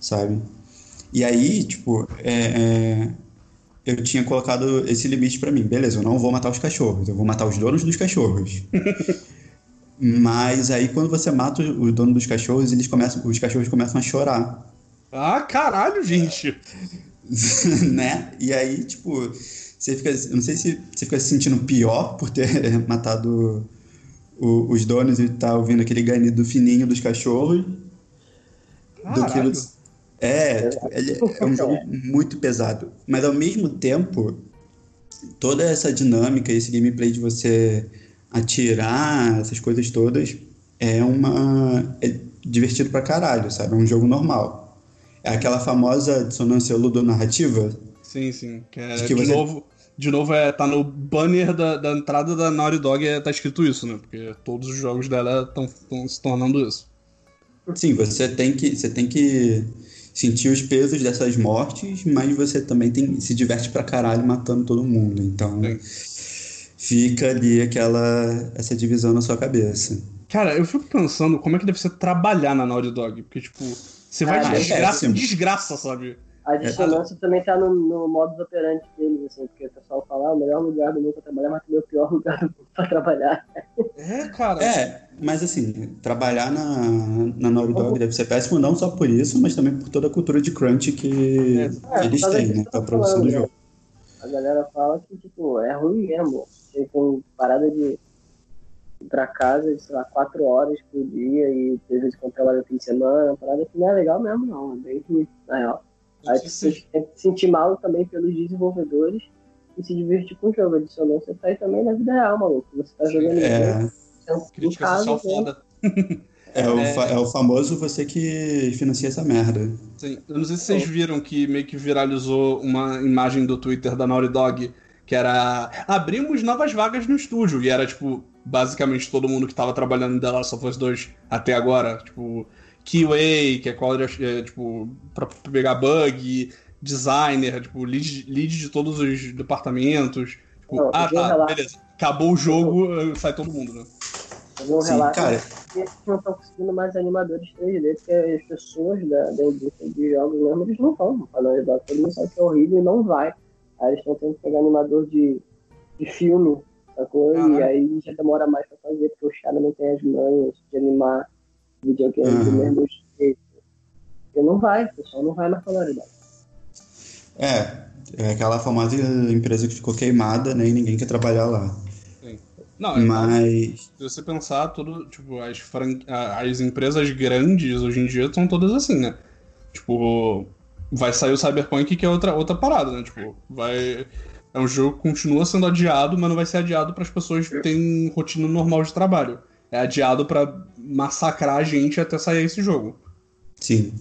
sabe? E aí, tipo, é, é, eu tinha colocado esse limite pra mim. Beleza, eu não vou matar os cachorros, eu vou matar os donos dos cachorros. Mas aí quando você mata o dono dos cachorros, eles começam, os cachorros começam a chorar. Ah, caralho, gente! né? E aí, tipo, você fica, eu não sei se você fica se sentindo pior por ter matado o- os donos e tá ouvindo aquele ganido fininho dos cachorros do que Caralho. é, tipo, ele é um jogo muito pesado, mas ao mesmo tempo toda essa dinâmica, esse gameplay de você atirar, essas coisas todas é uma é divertido pra caralho, sabe? É um jogo normal. É aquela famosa dissonância ludonarrativa Sim, sim. Que é, De de, que você- novo, de novo, é, tá no banner da, da entrada da Naughty Dog é, tá escrito isso, né? Porque todos os jogos dela estão se tornando isso. Sim, você tem que, você tem que sentir os pesos dessas mortes, mas você também tem, se diverte pra caralho matando todo mundo. Então Sim. Fica ali aquela essa divisão na sua cabeça. Cara, eu fico pensando como é que deve ser trabalhar na Naughty Dog. Porque, tipo, você vai Ah, de é desgraça em péssimo. desgraça, sabe? A dissonância também tá no, no modus operandi deles, assim, porque o pessoal fala, ah, o melhor lugar do mundo pra trabalhar, mas também o pior lugar do mundo pra trabalhar. É, cara. É, mas assim, trabalhar na, na Naughty Dog deve ser péssimo não só por isso, mas também por toda a cultura de crunch que É, eles mas têm, é né? Pra produção do falando, jogo. Às galera fala que, tipo, é ruim mesmo. Você tem parada de ir pra casa sei lá, quatro horas por dia e às vezes quando trabalha no fim de semana, parada que não é legal mesmo, não. É bem ruim, na real. Aí você tem que se sentir mal também pelos desenvolvedores e se divertir com o jogo. Adicionou, você tá aí também na vida real, maluco. Você tá jogando É. jogo. É um, Crítica caso, social né? foda. É, o, É. é o famoso você que financia essa merda. Sim. Eu não sei se vocês viram que meio que viralizou uma imagem do Twitter da Naughty Dog, que era abrimos novas vagas no estúdio, e era tipo basicamente todo mundo que tava trabalhando em The Last of Us 2 até agora, tipo QA, que é quality, é, tipo pra pegar bug, designer, tipo lead, lead de todos os departamentos. Tipo, Não, ah tá, relato. beleza. Acabou o jogo, sai todo mundo, né? Eu um Sim, relato cara. que eles não estão conseguindo mais animadores 3D, porque as pessoas da, da indústria de jogos mesmo, eles não estão falando Dog. Todo mundo sabe que é horrível e não vai. Aí eles estão tendo que pegar animador de, de filme, sacou? E Caralho. aí já demora mais pra fazer, porque o cara não tem as manhas de animar videogame do Uhum. mesmo jeito. Porque não vai, o pessoal não vai na Dog. É, é aquela famosa empresa que ficou queimada, né? E ninguém quer trabalhar lá. Não, é Mas. Se você pensar, tudo, tipo, as, fran... as empresas grandes hoje em dia são todas assim, né? Tipo, vai sair o Cyberpunk que é outra, outra parada, né? Tipo, vai. É um jogo que continua sendo adiado, mas não vai ser adiado para as pessoas que têm rotina normal de trabalho. É adiado para massacrar a gente até sair esse jogo. Sim.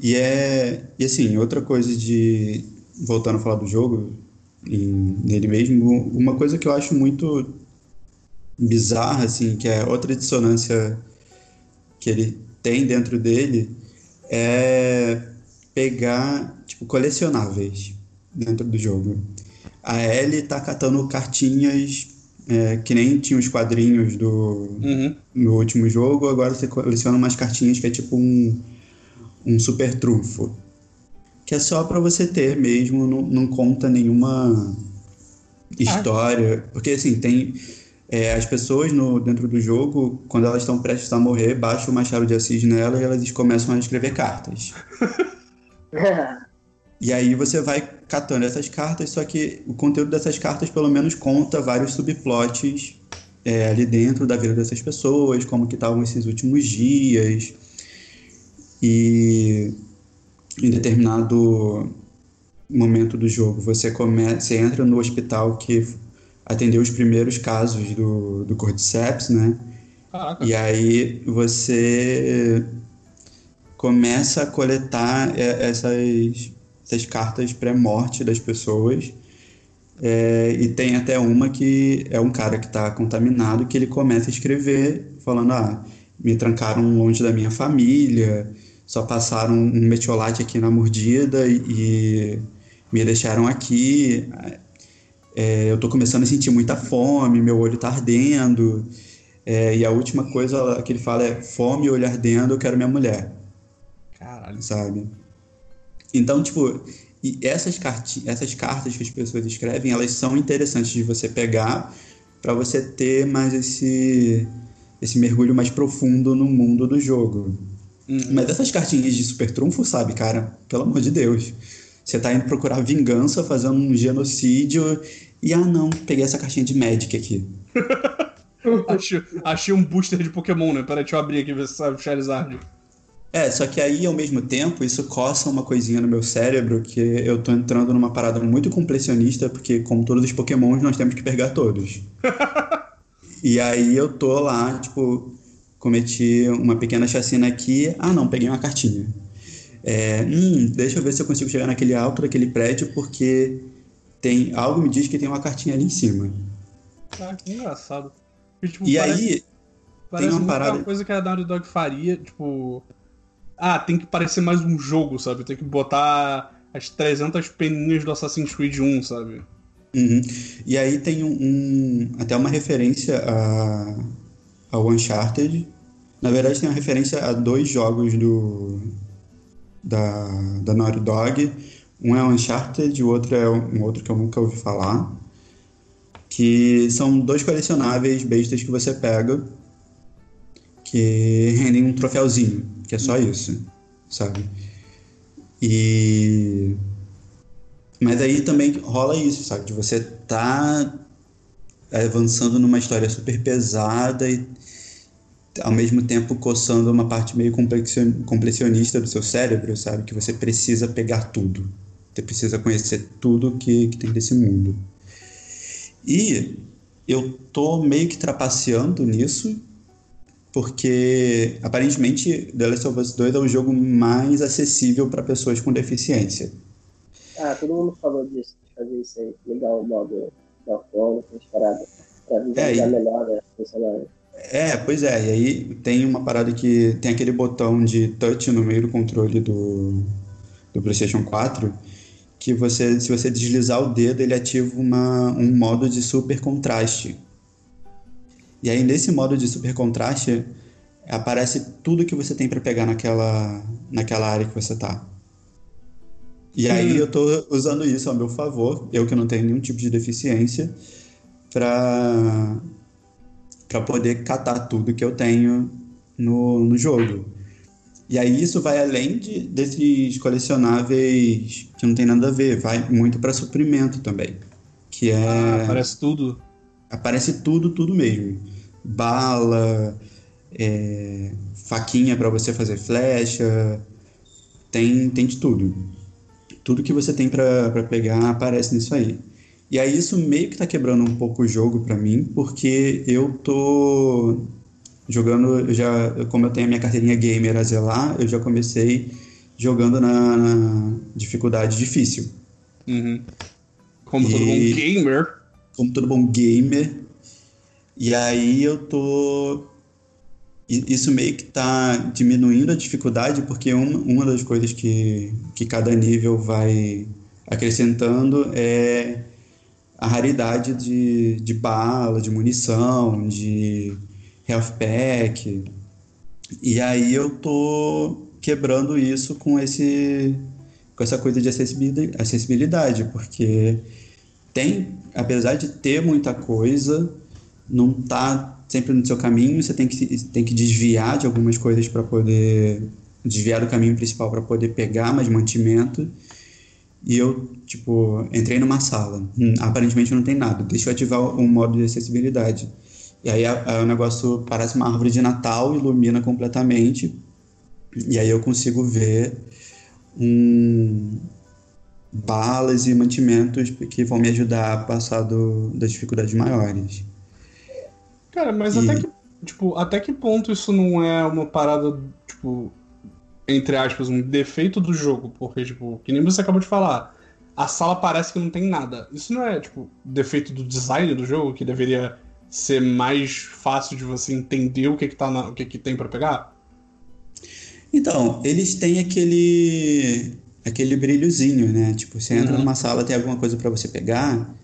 E é. E assim, outra coisa de. Voltando a falar do jogo, em- nele mesmo, uma coisa que eu acho muito bizarra, assim, que é outra dissonância que ele tem dentro dele, é pegar, tipo, colecionáveis dentro do jogo. A Ellie tá catando cartinhas é, que nem tinha os quadrinhos do, Uhum. no último jogo, agora você coleciona umas cartinhas que é tipo um, um super trunfo. Que é só pra você ter mesmo, não, não conta nenhuma história. Porque assim, tem. é, as pessoas no, dentro do jogo, quando elas estão prestes a morrer, baixa o Machado de Assis nela e elas começam a escrever cartas. E aí você vai catando essas cartas, só que o conteúdo dessas cartas pelo menos conta vários subplots é, ali dentro da vida dessas pessoas, como que estavam esses últimos dias. E em determinado momento do jogo você começa, você entra no hospital que atendeu os primeiros casos do, do Cordyceps, né? Caraca. E aí você começa a coletar é, essas, essas cartas pré-morte das pessoas. É, e tem até uma que é um cara que está contaminado que ele começa a escrever falando, ah, me trancaram longe da minha família, só passaram um metiolate aqui na mordida e, e me deixaram aqui. É, eu tô começando a sentir muita fome, meu olho tá ardendo. É, e a última coisa que ele fala é fome, olho ardendo, eu quero minha mulher, Caralho. sabe? Então, tipo, e essas, essas cartas que as pessoas escrevem, elas são interessantes de você pegar para você ter mais esse, esse mergulho mais profundo no mundo do jogo. Uhum. Mas essas cartinhas de super trunfo, sabe, cara? Pelo amor de Deus. Você tá indo procurar vingança, fazendo um genocídio, e ah não, peguei essa cartinha de Magic aqui. Achei, achei um booster de Pokémon, né? Peraí, deixa eu abrir aqui e ver se sabe o Charizard. É, só que aí, ao mesmo tempo, isso coça uma coisinha no meu cérebro que eu tô entrando numa parada muito completionista, porque, como todos os pokémons, nós temos que pegar todos. e aí eu tô lá, tipo, cometi uma pequena chacina aqui, ah não, peguei uma cartinha. É, hum, deixa eu ver se eu consigo chegar naquele alto daquele prédio, porque tem algo me diz que tem uma cartinha ali em cima. Ah, que engraçado. E, tipo, E parece- aí, Parece uma muito parada- uma coisa que a Naughty Dog faria, tipo... Ah, tem que parecer mais um jogo, sabe? Tem que botar as 300 peninhas do Assassin's Creed 1, sabe? Uhum. E aí tem um, um- até uma referência a, ao Uncharted. Na verdade, tem uma referência a dois jogos do da, da Naughty Dog. Um é o Uncharted, o outro é um outro que eu nunca ouvi falar. Que são dois colecionáveis bestas que você pega que rendem um troféuzinho, que é só isso, sabe? E Mas aí também rola isso, sabe? De você tá avançando numa história super pesada e ao mesmo tempo coçando uma parte meio complexionista do seu cérebro, sabe? Que você precisa pegar tudo. Você precisa conhecer tudo que, que tem desse mundo. E eu tô meio que trapaceando nisso, porque aparentemente The Last of Us 2 é o jogo mais acessível para pessoas com deficiência. Ah, todo mundo falou disso, de fazer isso aí. Legal o modo da forma, com as paradas. Pra visualizar é, melhor né, funcionário. É, pois é. E aí tem uma parada que tem aquele botão de touch no meio do controle do, do PlayStation 4 que você, se você deslizar o dedo, ele ativa uma, um modo de super contraste. E aí nesse modo de super contraste aparece tudo que você tem para pegar naquela, naquela área que você tá. E aí hum. eu tô usando isso ao meu favor, eu que não tenho nenhum tipo de deficiência, para para poder catar tudo que eu tenho no, no jogo. E aí isso vai além de, desses colecionáveis que não tem nada a ver, vai muito para suprimento também. Que é. Ah, aparece tudo. Aparece tudo, tudo mesmo. Bala, é, faquinha para você fazer flecha, tem, tem de tudo. Tudo que você tem para pegar aparece nisso aí. E aí isso meio que tá quebrando um pouco o jogo para mim, porque eu tô jogando, eu já, como eu tenho a minha carteirinha gamer a zelar, eu já comecei jogando na, na dificuldade difícil. Uhum. Como e, todo bom gamer. Como todo bom gamer. E aí eu tô. Isso meio que tá diminuindo a dificuldade, porque uma, uma das coisas que, que cada nível vai acrescentando é a raridade de, de bala, de munição, de health pack. E aí eu tô quebrando isso com esse com essa coisa de acessibilidade, porque tem, apesar de ter muita coisa, não tá sempre no seu caminho, você tem que tem que desviar de algumas coisas para poder desviar do caminho principal para poder pegar mais mantimento. E eu, tipo, entrei numa sala. Hum, aparentemente não tem nada. Deixa eu ativar o modo de acessibilidade. E aí o negócio parece uma árvore de Natal, ilumina completamente. E aí eu consigo ver um, balas e mantimentos que vão me ajudar a passar do, das dificuldades maiores. Cara, mas e... até que, tipo, até que ponto isso não é uma parada, tipo, entre aspas, um defeito do jogo? Porque, tipo, que nem você acabou de falar, a sala parece que não tem nada. Isso não é, tipo, defeito do design do jogo que deveria ser mais fácil de você entender o que, que, tá na, o que, que tem para pegar? Então, eles têm aquele aquele brilhozinho, né? Tipo, você entra uhum. numa sala, tem alguma coisa para você pegar,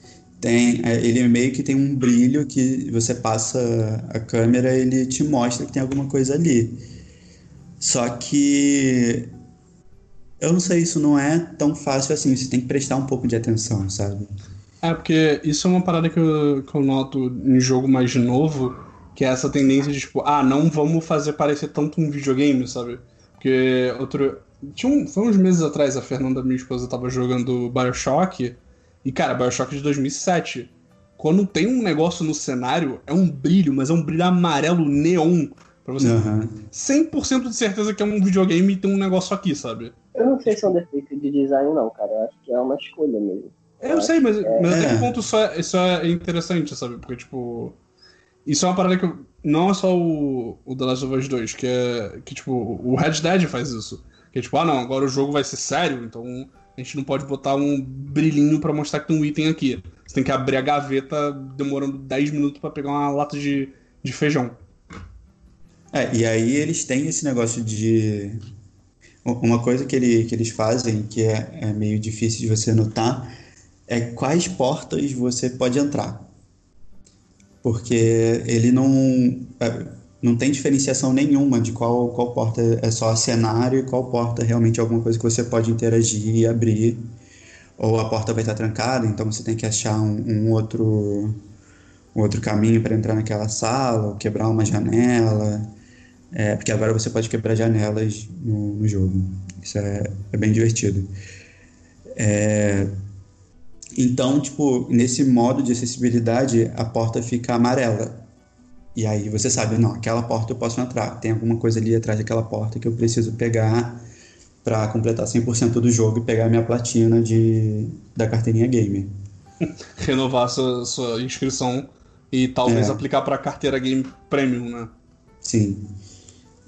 tem é, ele meio que tem um brilho que você passa a câmera, ele te mostra que tem alguma coisa ali. Só que eu não sei, isso não é tão fácil assim, você tem que prestar um pouco de atenção, sabe? É, porque isso é uma parada que eu, que eu noto em jogo mais novo, que é essa tendência de, tipo, ah, não vamos fazer parecer tanto um videogame, sabe? Porque outro. Tinha um, foi uns meses atrás, a Fernanda, minha esposa, tava jogando Bioshock. E, cara, Bioshock de 2007. Quando tem um negócio no cenário, é um brilho, mas é um brilho amarelo neon. Pra você uhum. 100% de certeza que é um videogame e tem um negócio aqui, sabe? Eu não sei se é um defeito de design, não, cara. Eu acho que é uma escolha mesmo. Eu sei, mas, é... mas até que é. ponto isso é, isso é interessante, sabe? Porque, tipo. Isso é uma parada que. Não é só o, o The Last of Us 2, que é. Que, tipo, o Red Dead faz isso. Que é tipo, ah não, agora o jogo vai ser sério, então a gente não pode botar um brilhinho para mostrar que tem um item aqui. Você tem que abrir a gaveta demorando 10 minutos para pegar uma lata de, de feijão. É, e aí eles têm esse negócio de. Uma coisa que, ele, que eles fazem que é, é meio difícil de você notar é quais portas você pode entrar. Porque ele não, é, não tem diferenciação nenhuma de qual, qual porta é só cenário e qual porta realmente é alguma coisa que você pode interagir e abrir. Ou a porta vai estar trancada, então você tem que achar um, um outro, um outro caminho para entrar naquela sala, ou quebrar uma janela. É, porque agora você pode quebrar janelas no, no jogo. Isso é, é bem divertido. É, Então, tipo, nesse modo de acessibilidade, a porta fica amarela. E aí você sabe, não, aquela porta eu posso entrar. Tem alguma coisa ali atrás daquela porta que eu preciso pegar para completar 100% do jogo e pegar minha platina de, da carteirinha gamer. Renovar sua, sua inscrição e talvez É. aplicar pra carteira Game Premium, né? Sim.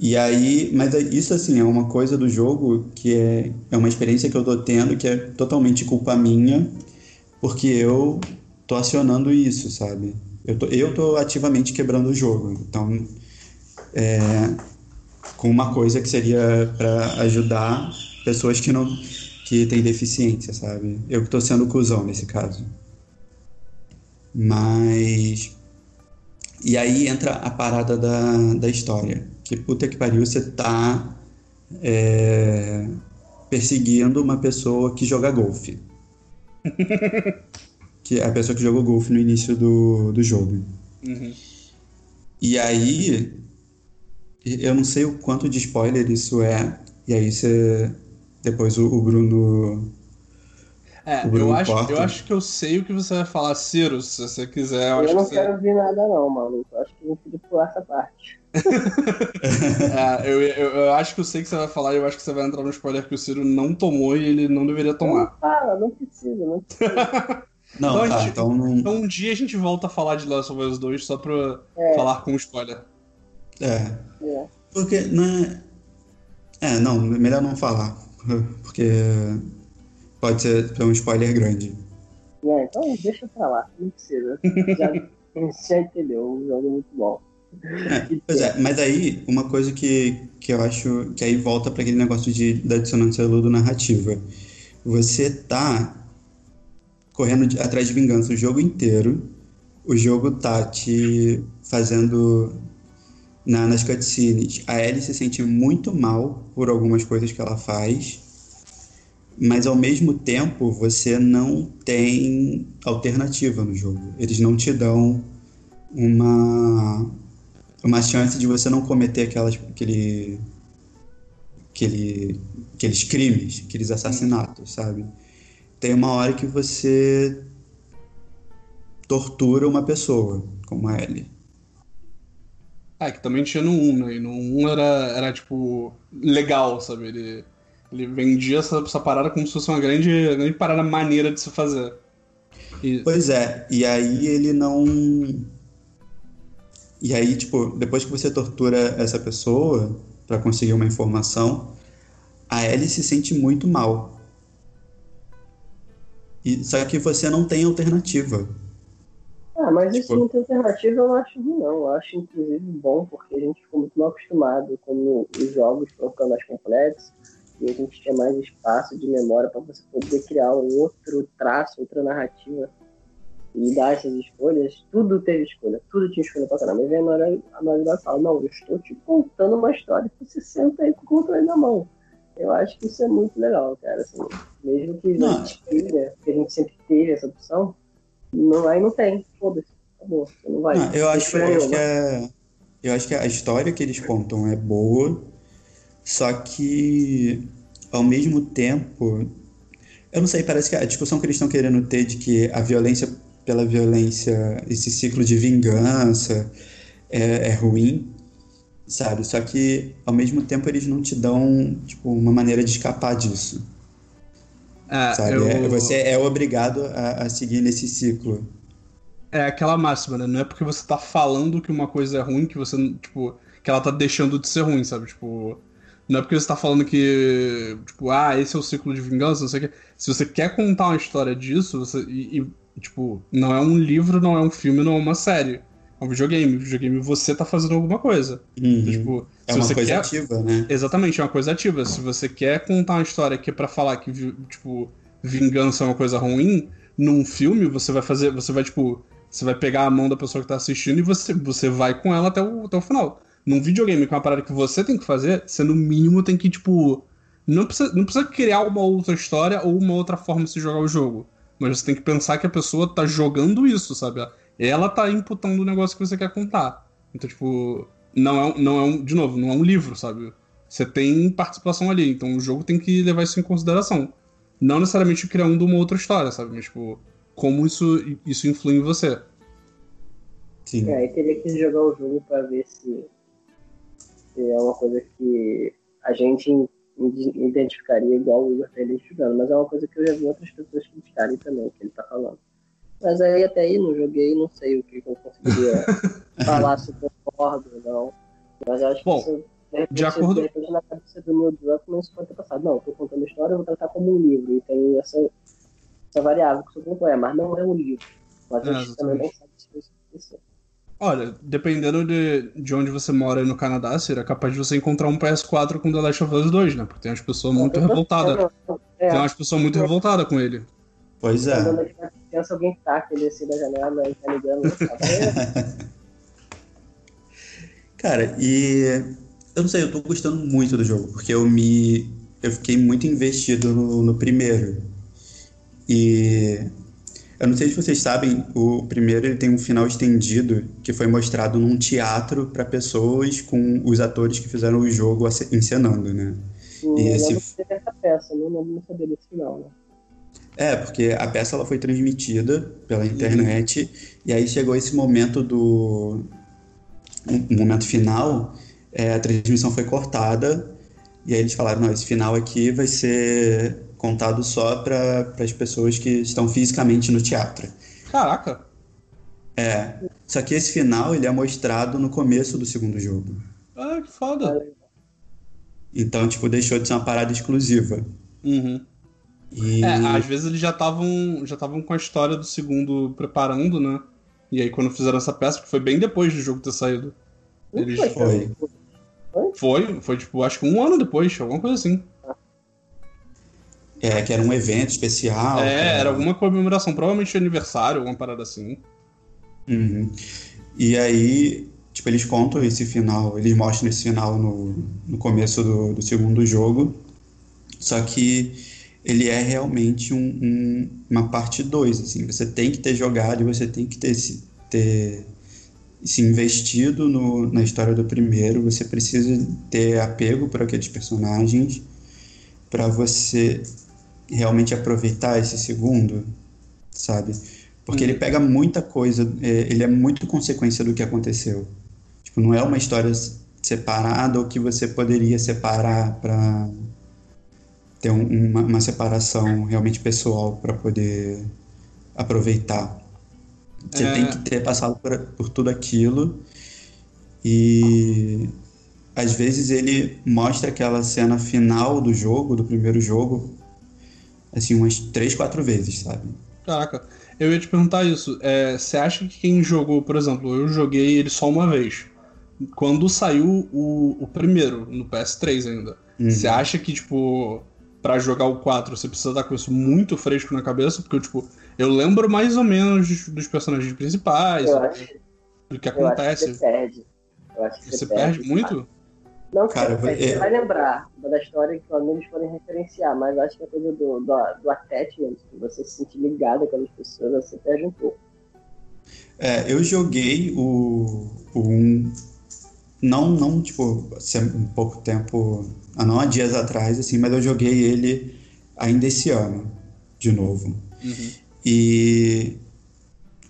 E aí, mas é- isso assim é uma coisa do jogo que é, é uma experiência que eu tô tendo que é totalmente culpa minha, porque eu tô acionando isso, sabe? Eu tô, eu tô ativamente quebrando o jogo. Então, é, com uma coisa que seria para ajudar pessoas que não que têm deficiência, sabe? Eu que tô sendo cuzão nesse caso. Mas e aí entra a parada da, da história. Que puta que pariu, você tá é, perseguindo uma pessoa que joga golfe. que é a pessoa que jogou golfe no início do, do jogo. Uhum. E aí, eu não sei o quanto de spoiler isso é. E aí você. Depois o, o Bruno. É, O Bruno eu acho, corta. eu acho que eu sei o que você vai falar, Ciro, se você quiser. Eu, Eu, acho não que você... quero ouvir nada não, maluco. Eu acho que eu preciso pular essa parte. É, eu, eu, eu acho que eu sei o que você vai falar e eu acho que você vai entrar no spoiler que o Ciro não tomou e ele não deveria Não tomar. fala, não precisa, não precisa. Não, Então, tá, gente, então não. Então um dia a gente volta a falar de Last of Us 2 só pra É. falar com spoiler. É. É. Porque não é. É, não, melhor não falar. Porque pode ser um spoiler grande. É, então deixa pra lá, não precisa. Já, já entendeu, o jogo é muito bom. É, pois é, mas aí uma coisa que, que eu acho que aí volta para aquele negócio de, da dissonância ludo-narrativa. Você tá correndo atrás de vingança o jogo inteiro, o jogo tá te fazendo na, nas cutscenes. A Ellie se sente muito mal por algumas coisas que ela faz, mas ao mesmo tempo você não tem alternativa no jogo. Eles não te dão uma uma chance de você não cometer aquelas, aquele, aquele, aqueles crimes, aqueles assassinatos, sabe? Tem uma hora que você tortura uma pessoa, como a Ellie. Ah, que também tinha no 1, né? E no 1 era, era tipo, legal, sabe? Ele, ele vendia essa, essa parada como se fosse uma grande, grande parada maneira de se fazer. E, Pois é, e aí ele não. E aí, tipo, depois que você tortura essa pessoa pra conseguir uma informação, a Ellie se sente muito mal. E, só que você não tem alternativa. Ah, mas isso Tipo- não tem alternativa, eu acho ruim, não. Eu acho, inclusive, bom, porque a gente ficou muito mal acostumado quando os jogos foram ficando mais complexos e a gente tinha mais espaço de memória para você poder criar um outro traço, outra narrativa e dar essas escolhas. Tudo teve escolha, tudo tinha escolha pra caramba. E vem a Naughty a Naughty Dog e fala, não, eu estou te contando uma história que você senta aí com o controle na mão. Eu acho que isso é muito legal, cara. Assim, mesmo que Não. a gente queira, que a gente sempre teve essa opção, não, aí não tem. Foda-se. Acabou. Você não vai. Ah, eu Não acho, tem eu acho que é, eu acho que a história que eles contam é boa, só que ao mesmo tempo, eu não sei, parece que a discussão que eles estão querendo ter de que a violência pela violência, esse ciclo de vingança é, é ruim, sabe? Só que ao mesmo tempo eles não te dão tipo uma maneira de escapar disso, é, sabe? eu- É- você é obrigado a, a seguir nesse ciclo. É aquela máxima, né? Não é porque você tá falando que uma coisa é ruim que você, tipo, que ela tá deixando de ser ruim, sabe? Tipo, não é porque você tá falando que, tipo, ah, esse é o ciclo de vingança, não sei o quê. Se você quer contar uma história disso, você, e, e, tipo, não é um livro, não é um filme, não é uma série. É um videogame. Videogame você tá fazendo alguma coisa. Uhum. Tipo, É uma coisa quer. ativa, né? Exatamente, é uma coisa ativa. Se você quer contar uma história que é pra falar que, tipo, vingança é uma coisa ruim, num filme você vai fazer, você vai, tipo, você vai pegar a mão da pessoa que tá assistindo e você, você vai com ela até o, até o final. Num videogame, que é uma parada que você tem que fazer, você no mínimo tem que, tipo, não precisa, não precisa criar uma outra história ou uma outra forma de se jogar o jogo. Mas você tem que pensar que a pessoa tá jogando isso, sabe? Ela tá imputando o negócio que você quer contar. Então, tipo, não é, um- não é um. De novo, não é um livro, sabe? Você tem participação ali, então o jogo tem que levar isso em consideração. Não necessariamente criando uma outra história, sabe? Mas, tipo, como isso, isso influi em você. Sim. É, aí teria que jogar o jogo pra ver se, se é uma coisa que a gente identificaria igual o Igor tá identificando, mas é uma coisa que eu já vi outras pessoas criticarem também, que ele tá falando. Mas aí até aí não joguei, não sei o que, eu conseguiria falar se eu concordo ou não. Mas eu acho Bom, que isso, de de acordo- de repente na cabeça do Neil Druckmann isso pode ter passado. Não, eu tô contando a história, eu vou tratar como um livro. E tem essa, essa variável que você colocou, é, mas não é um livro. Mas É, a gente também não sabe se isso aconteceu. Olha, dependendo de, de onde você mora no Canadá, seria capaz de você encontrar um PS4 com The Last of Us 2, né? Porque tem umas pessoas muito revoltadas. É, Tem umas pessoas muito revoltadas com ele. Pois é. Quando pensa alguém taca ele assim da janela e tá ligando, sabe? É, Cara, e eu não sei, eu tô gostando muito do jogo, porque eu me. Eu fiquei muito investido no, no primeiro. E eu não sei se vocês sabem, o primeiro ele tem um final estendido que foi mostrado num teatro para pessoas com os atores que fizeram o jogo encenando, né? eu E esse- lembro de ter essa peça, não lembro de saber desse final, né? É, porque a peça ela foi transmitida pela internet e aí chegou esse momento do o momento final, é, a transmissão foi cortada e aí eles falaram, não, esse final aqui vai ser contado só para as pessoas que estão fisicamente no teatro. Caraca. É, só que esse final ele é mostrado no começo do segundo jogo. Ah, que foda. Então, tipo, deixou de ser uma parada exclusiva. Uhum. E É, às vezes eles já estavam já estavam com a história do segundo preparando, né? E aí quando fizeram essa peça, que foi bem depois do jogo ter saído. Não Eles foi, foi. Foi, foi tipo, acho que um ano depois, alguma coisa assim. é, que era um evento especial. é, pra- era alguma comemoração, provavelmente aniversário, alguma parada assim. Uhum. E aí, tipo, eles contam esse final, eles mostram esse final no, no começo do, do segundo jogo, só que ele é realmente um, um- uma parte 2, assim, você tem que ter jogado e você tem que ter se, ter se investido no, na história do primeiro, você precisa ter apego por aqueles personagens para você realmente aproveitar esse segundo, sabe? Porque ele pega muita coisa, é, ele é muito consequência do que aconteceu. Tipo, não é uma história separada ou que você poderia separar para ter um- uma, uma separação realmente pessoal para poder aproveitar. Você É. tem que ter passado por, por tudo aquilo e às vezes ele mostra aquela cena final do jogo, do primeiro jogo, assim, umas três, quatro vezes, sabe? Caraca, eu ia te perguntar isso. É, você acha que quem jogou, por exemplo, eu joguei ele só uma vez. Quando saiu o, o primeiro, no PS3 ainda, Uhum. você acha que, tipo, pra jogar o 4 você precisa estar com isso muito fresco na cabeça? Porque, tipo, eu lembro mais ou menos dos, personagens principais, Eu acho, do que eu acho que acontece. você perde. Eu acho que Você perde muito? Não, Cara, você, perde, é- você vai lembrar da história que pelo menos podem referenciar, mas acho que a coisa do, do, do attachment, que você se sentir ligado com aquelas pessoas, você perde um pouco. É, eu joguei o, o 1, não, não, tipo, assim, um pouco tempo, ah, não há dias atrás, assim, mas eu joguei ele ainda esse ano, de novo. Uhum. E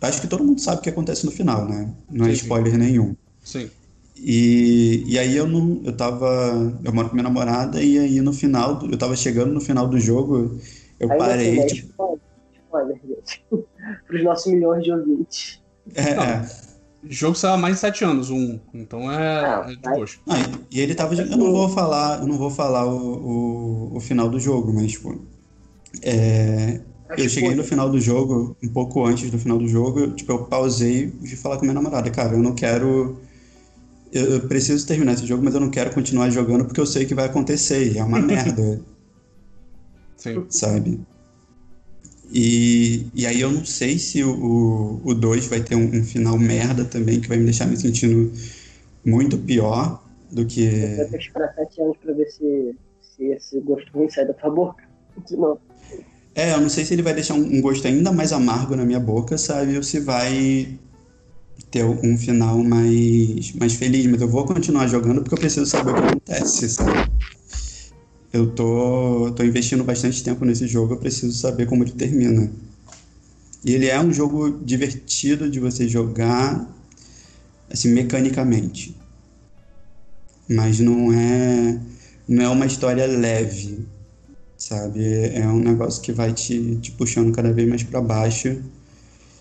acho que todo mundo sabe o que acontece no final, né? Não é Sim, sim. spoiler nenhum. Sim. E, e aí eu não, eu tava, eu moro com minha namorada e aí no final, eu tava chegando no final do jogo, eu Ainda parei, assim, tipo, spoiler, gente. Para os nossos milhões de ouvintes. é, Não. é. O jogo saiu há mais de 7 anos, o 1. Então é, Ah, é de. Não, e- ele tava jogando. Eu não vou falar, eu não vou falar o, o, o final do jogo, mas tipo, é, eu cheguei no final do jogo, um pouco antes do final do jogo, eu, tipo, eu pausei e fui falar com minha namorada, cara, eu não quero. Eu, eu preciso terminar esse jogo, mas eu não quero continuar jogando porque eu sei que vai acontecer, e é uma merda, Sim. sabe? E, e aí eu não sei se o 2 vai ter um, um final merda também, que vai me deixar me sentindo muito pior do que. Você vai ter que esperar sete anos para ver se, se esse gosto ruim sai da tua boca. De novo. É, eu não sei se ele vai deixar um, um gosto ainda mais amargo na minha boca, sabe? Ou se vai ter um final mais, mais feliz. Mas eu vou continuar jogando porque eu preciso saber o que acontece, sabe? Eu tô, tô investindo bastante tempo nesse jogo, eu preciso saber como ele termina. E ele é um jogo divertido de você jogar, assim, mecanicamente. Mas não é, não é uma história leve, sabe? É um negócio que vai te, te puxando cada vez mais para baixo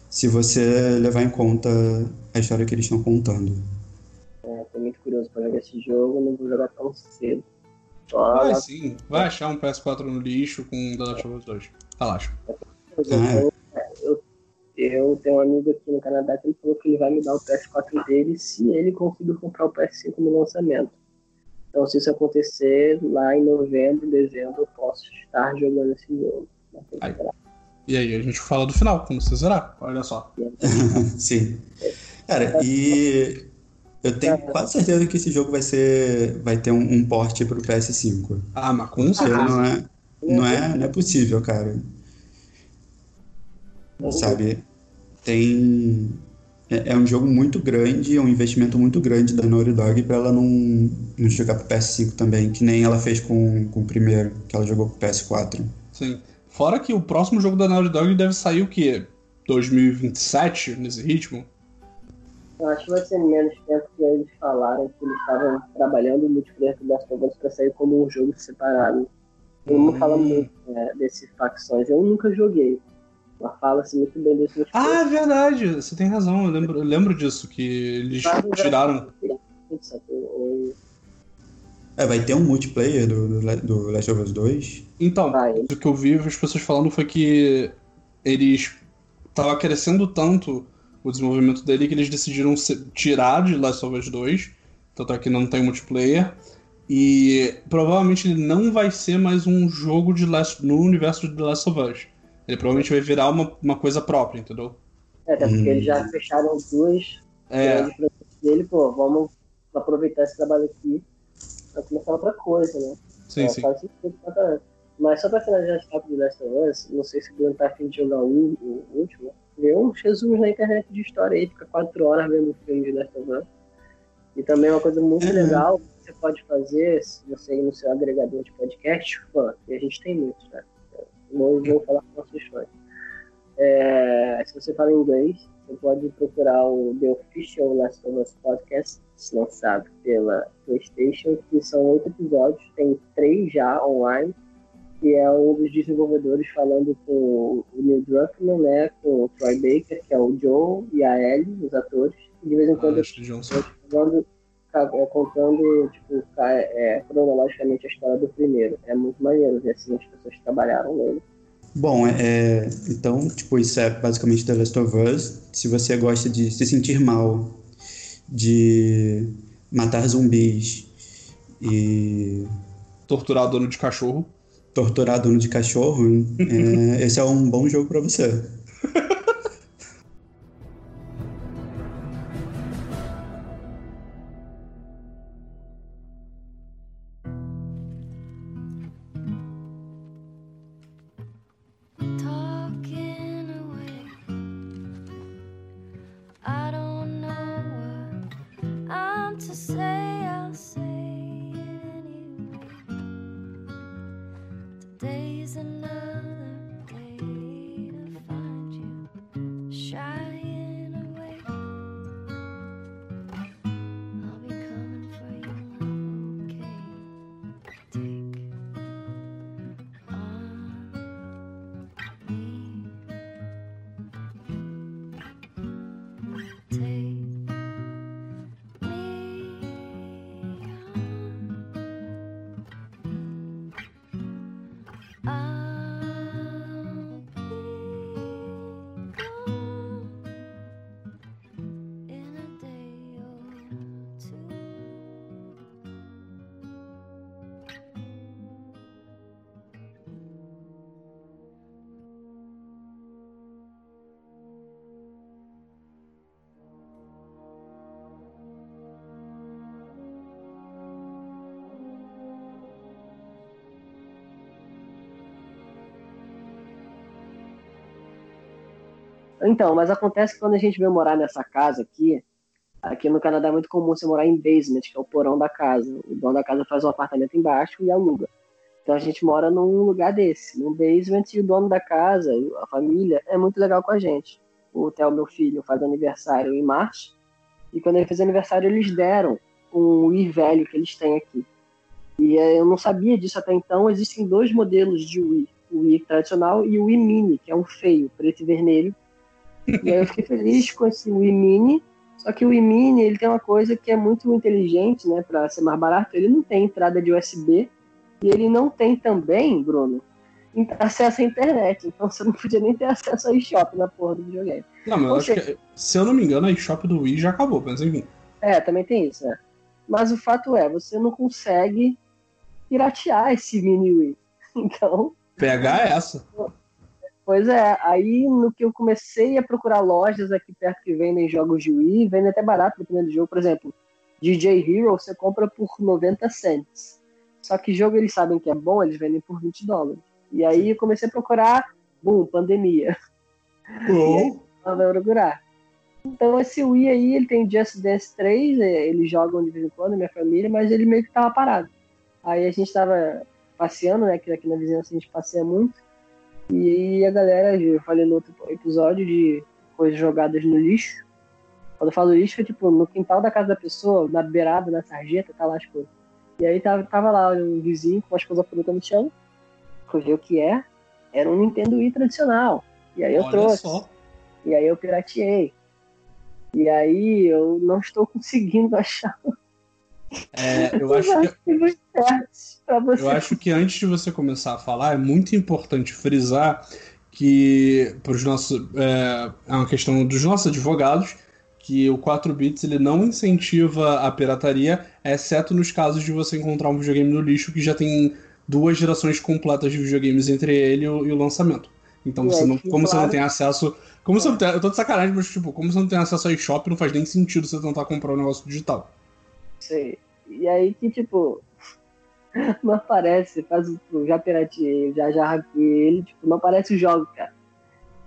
se você levar em conta a história que eles estão contando. É, tô muito curioso para jogar esse jogo, não vou jogar tão cedo. Vai sim, vai achar um PS4 no lixo com The Last of Us 2. Relaxa. Ah, eu, eu tenho um amigo aqui no Canadá que ele falou que ele vai me dar o PS4 dele se ele conseguir comprar o PS5 no lançamento. Então, se isso acontecer, lá em novembro, dezembro, eu posso estar jogando esse jogo. Aí. E aí, a gente fala do final, quando você zerar. Olha só. Sim. Cara, e eu tenho quase certeza que esse jogo vai ser. vai ter um, um porte pro PS5. Ah, mas com certeza. Não é, não, é, não é possível, cara. Sabe? Tem. É, é, um jogo muito grande, é um investimento muito grande da Naughty Dog pra ela não, não jogar pro PS5 também, que nem ela fez com, com o primeiro, que ela jogou pro PS4. Sim. Fora que o próximo jogo da Naughty Dog deve sair o quê? 2027, nesse ritmo? Eu acho que vai ser menos tempo que eles falaram que eles estavam trabalhando no multiplayer do Last of Us pra sair como um jogo separado. Eu não fala hum. muito é, desse facções. Eu nunca joguei. Mas fala-se muito bem desse Ah, é verdade. Você tem razão. Eu lembro, eu lembro disso, que eles tiraram. É, vai ter um multiplayer do, do, do Last of Us 2? Então, vai. o que eu vi as pessoas falando foi que eles tava crescendo tanto o desenvolvimento dele que eles decidiram tirar de Last of Us 2, tanto é que não tem multiplayer, e provavelmente ele não vai ser mais um jogo de Last, no universo de The Last of Us. Ele provavelmente vai virar uma, uma coisa própria, entendeu? É, até porque hum. eles já fecharam duas é. dele, pô, vamos aproveitar esse trabalho aqui pra começar outra coisa, né? Sim, é, sim. Faz sentido Mas só pra finalizar esse papo de Last of Us, não sei se o Bruno tá afim de jogar o, o último, vê um Jesus na internet de história aí, fica quatro horas vendo o filme de Last of Us. E também é uma coisa muito uhum. legal que você pode fazer, se você ir no seu agregador de podcast, fã, e a gente tem muitos, né? Não vou falar com nossos fãs. É, se você fala inglês, você pode procurar o The Official Last of Us Podcast, lançado pela PlayStation, que são oito episódios, tem três já online que é um dos desenvolvedores falando com o Neil Druckmann, né, com o Troy Baker, que é o Joe, e a Ellie, os atores. E de vez em quando ah, falando, é, contando tipo, é, cronologicamente a história do primeiro. É muito maneiro ver assim as pessoas que trabalharam nele. Bom, é, é, então, tipo, isso é basicamente The Last of Us. Se você gosta de se sentir mal, de matar zumbis e... Torturar dono de cachorro torturar dono de cachorro, é, esse é um bom jogo para você. Então, mas acontece que quando a gente veio morar nessa casa aqui, aqui no Canadá é muito comum você morar em basement, que é o porão da casa. O dono da casa faz um apartamento embaixo e aluga. Então a gente mora num lugar desse, num basement, e o dono da casa, a família, é muito legal com a gente. O Theo, meu filho, faz aniversário em março, e quando ele fez aniversário, eles deram um Wii velho que eles têm aqui. E eh, eu não sabia disso até então. Existem dois modelos de Wii: o Wii tradicional e o Wii Mini, que é um feio, preto e vermelho. E aí eu fiquei feliz com esse Wii Mini. Só que o Wii Mini ele tem uma coisa que é muito inteligente, né, para ser mais barato. Ele não tem entrada de USB e ele não tem também, Bruno, acesso à internet. Então você não podia nem ter acesso a eShop na porra do videogame. Não, mas eu acho que, se eu não me engano, a eShop do Wii já acabou, mas enfim. É, também tem isso, né? Mas o fato é, você não consegue piratear esse mini Wii. Então. Pegar essa. Pois é, aí no que eu comecei a procurar lojas aqui perto que vendem jogos de Wii, vendem até barato dependendo do jogo. Por exemplo, DJ Hero você compra por 90 cents. Só que jogo eles sabem que é bom, eles vendem por 20 dólares. E aí eu comecei a procurar, bum, pandemia. Oh. Vai procurar. Então esse Wii aí, ele tem Just Dance 3, é, eles jogam de vez em quando, minha família, mas ele meio que tava parado. Aí a gente tava passeando, né, que aqui na vizinhança a gente passeia muito, e a galera, eu falei no outro episódio de coisas jogadas no lixo. Quando eu falo lixo, é tipo no quintal da casa da pessoa, na beirada, na sarjeta, tá lá as coisas. E aí tava, tava lá um vizinho com as coisas frutas no chão, fui ver o que é, era um Nintendo Wii tradicional. E aí eu Olha trouxe. só. E aí eu pirateei. E aí eu não estou conseguindo achar É, eu acho que. Eu acho que antes de você começar a falar, é muito importante frisar que pros nossos, é, é uma questão dos nossos advogados que o 4 bits ele não incentiva a pirataria, exceto nos casos de você encontrar um videogame no lixo que já tem duas gerações completas de videogames entre ele e o, e o lançamento. Então, você é não, como você não claro- tem acesso. Como você não tem, eu tô de sacanagem, mas tipo, como você não tem acesso a eShop, não faz nem sentido você tentar comprar um negócio digital. Sei. E aí que, tipo, não aparece, faz o já pirateei, já já ele, tipo, não aparece os jogos, cara.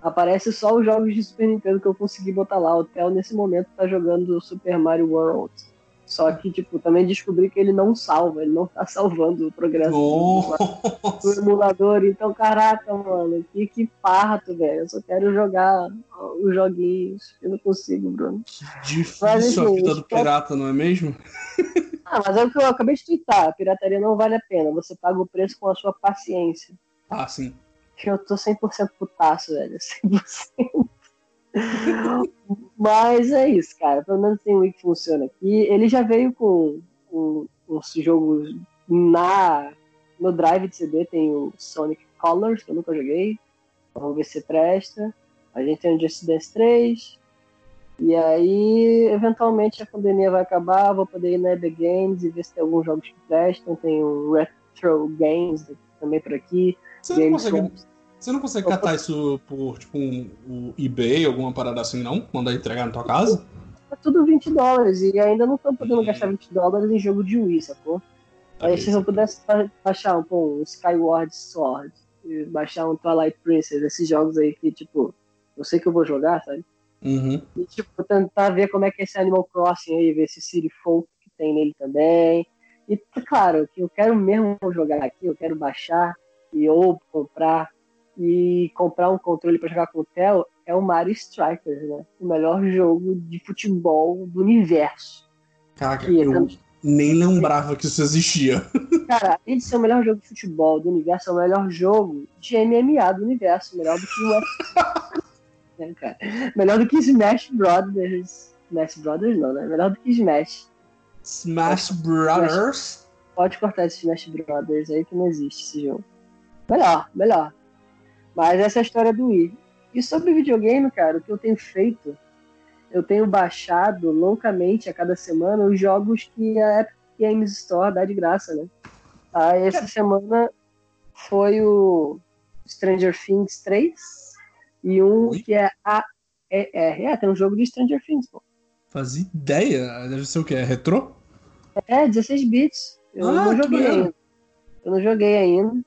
Aparece só os jogos de Super Nintendo que eu consegui botar lá. O Theo, nesse momento, tá jogando Super Mario World. Só que, tipo, também descobri que ele não salva, ele não tá salvando o progresso do- emulador. Então, caraca, mano, que, que parto, velho. Eu só quero jogar os joguinhos. Eu não consigo, Bruno. Difícil Mas, a enfim, vida do pirata, não é mesmo? Ah, mas é o que eu acabei de twittar. A pirataria não vale a pena. Você paga o preço com a sua paciência. Ah, sim. Eu tô 100% putaço, velho. 100%. Mas é isso, cara. Pelo menos tem um Wii que funciona aqui. Ele já veio com um, uns jogos na, no drive de CD. Tem o Sonic Colors, que eu nunca joguei. Vamos ver se presta. A gente tem o Just Dance 3. E aí, eventualmente, a pandemia vai acabar. Vou poder ir na EB Games e ver se tem alguns jogos que prestam. Tem o Retro Games também por aqui. Você não Games consegue, com- você não consegue catar isso por, tipo, um, um eBay, alguma parada assim, não? Mandar entregar na tua casa? Tá tudo 20 dólares e ainda não estão podendo Hum. gastar 20 dólares em jogo de Wii, sacou? Aí se eu pudesse ba- baixar um, um Skyward Sword, baixar um Twilight Princess, esses jogos aí que, tipo, eu sei que eu vou jogar, sabe? Uhum. E, tipo, tentar ver como é que é esse Animal Crossing aí, ver esse City Folk que tem nele também. E, claro, que eu quero mesmo jogar aqui, eu quero baixar e ou comprar e comprar um controle para jogar com o Theo é o Mario Strikers, né? O melhor jogo de futebol do universo. Caraca, E, eu nem lembrava que isso existia. Cara, além de ser o melhor jogo de futebol do universo, é o melhor jogo de MMA do universo. Melhor do que o UFC. né, cara? Melhor do que Smash Brothers. Smash Brothers não, né? Melhor do que Smash. Smash Brothers? Pode cortar esse Smash Brothers aí que não existe esse jogo. Melhor, melhor. Mas essa é a história do Wii. E sobre videogame, cara, o que eu tenho feito, eu tenho baixado loucamente a cada semana os jogos que a Epic Games Store dá de graça, né? Aí essa semana foi o Stranger Things 3 e um Oi? que é a é, é, é, tem um jogo de Stranger Things, pô. Fazia ideia. Deve ser o quê? É retrô? É, 16 bits. Eu Ah, não que joguei ainda. Eu não joguei ainda.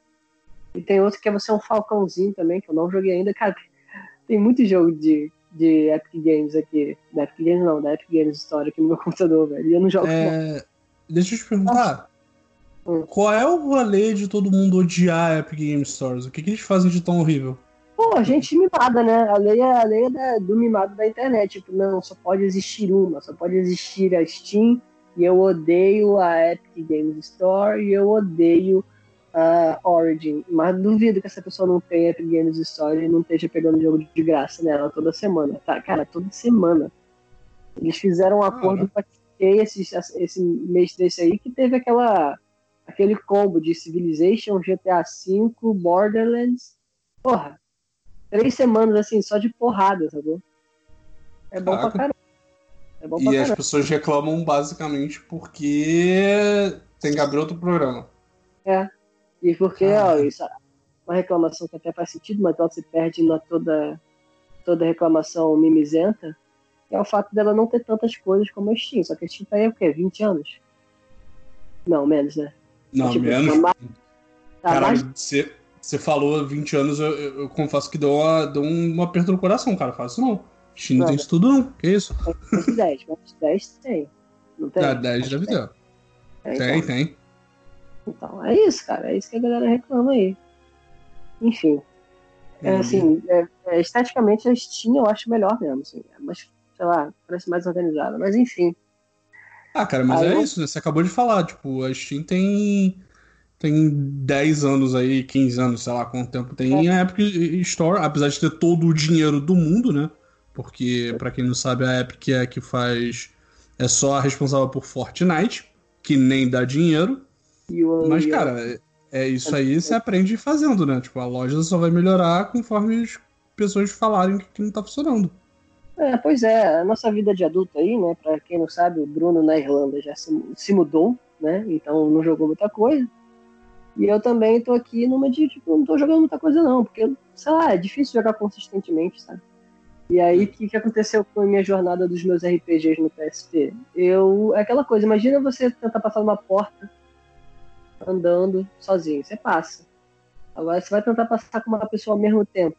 E tem outro que é você um falcãozinho também, que eu não joguei ainda. Cara, tem muito jogo de, de Epic Games aqui. Da Epic Games não, da Epic Games Store aqui no meu computador, velho. E eu não jogo. É... Deixa eu te perguntar. Hum. Qual é o rolê de todo mundo odiar a Epic Game Stores? O que, que eles fazem de tão horrível? Pô, a gente mimada, né? A lei é a lei da- do mimado da internet. Tipo, não, só pode existir uma, só pode existir a Steam. E eu odeio a Epic Games Store e eu odeio a Origin. Mas duvido que essa pessoa não tenha Epic Games Store e não esteja pegando jogo de graça nela toda semana. Tá? Cara, toda semana. Eles fizeram um acordo com a EA esse, esse mês desse aí que teve aquela aquele combo de Civilization, GTA V, Borderlands. Porra, três semanas assim, só de porrada, sacou? É bom Caraca. pra caramba. É bom pra E as caramba. pessoas reclamam basicamente porque tem que abrir outro programa. E porque, Ah. ó, isso é uma reclamação que até faz sentido, mas ela se perde na toda, toda reclamação mimizenta, é o fato dela não ter tantas coisas como a Steam. Só que a Steam tá aí o quê? 20 anos? Não, menos, né? Não, Tipo, menos. tá mais- Tá Caralho, você, você falou 20 anos, eu, eu- eu confesso que deu, uma, deu um aperto no coração, cara. Faz isso não. Steam não tem Nada. isso tudo, não. Que isso? de 10, mas 10 tem. Não tem? Ah, 10 Acho deve ter. É, Tem, tem. Então, é isso, cara. É isso que a galera reclama aí. Enfim. É, Uhum. assim, é, é, esteticamente a Steam eu acho melhor mesmo, assim. É mais, sei lá, parece mais organizada. Mas enfim. Ah, cara, mas Aí é isso, né? Você acabou de falar, tipo, a Steam tem, tem 10 anos aí, 15 anos, sei lá quanto tempo tem a Epic Store, apesar de ter todo o dinheiro do mundo, né? Porque, pra quem não sabe, a Epic é a que faz. É só a responsável por Fortnite, que nem dá dinheiro. E o, Mas, e cara, é, é isso aí você aprende fazendo, né? Tipo, a loja só vai melhorar conforme as pessoas falarem que, que não tá funcionando. É, pois é, a nossa vida de adulto aí, né? Pra quem não sabe, o Bruno na Irlanda já se, se mudou, né? Então não jogou muita coisa. E eu também tô aqui numa de, tipo, não tô jogando muita coisa não, porque, sei lá, é difícil jogar consistentemente, sabe? E aí, o que, que aconteceu com a minha jornada dos meus RPGs no PSP? Eu. É aquela coisa, imagina você tentar passar uma porta andando sozinho, você passa. Agora você vai tentar passar com uma pessoa ao mesmo tempo.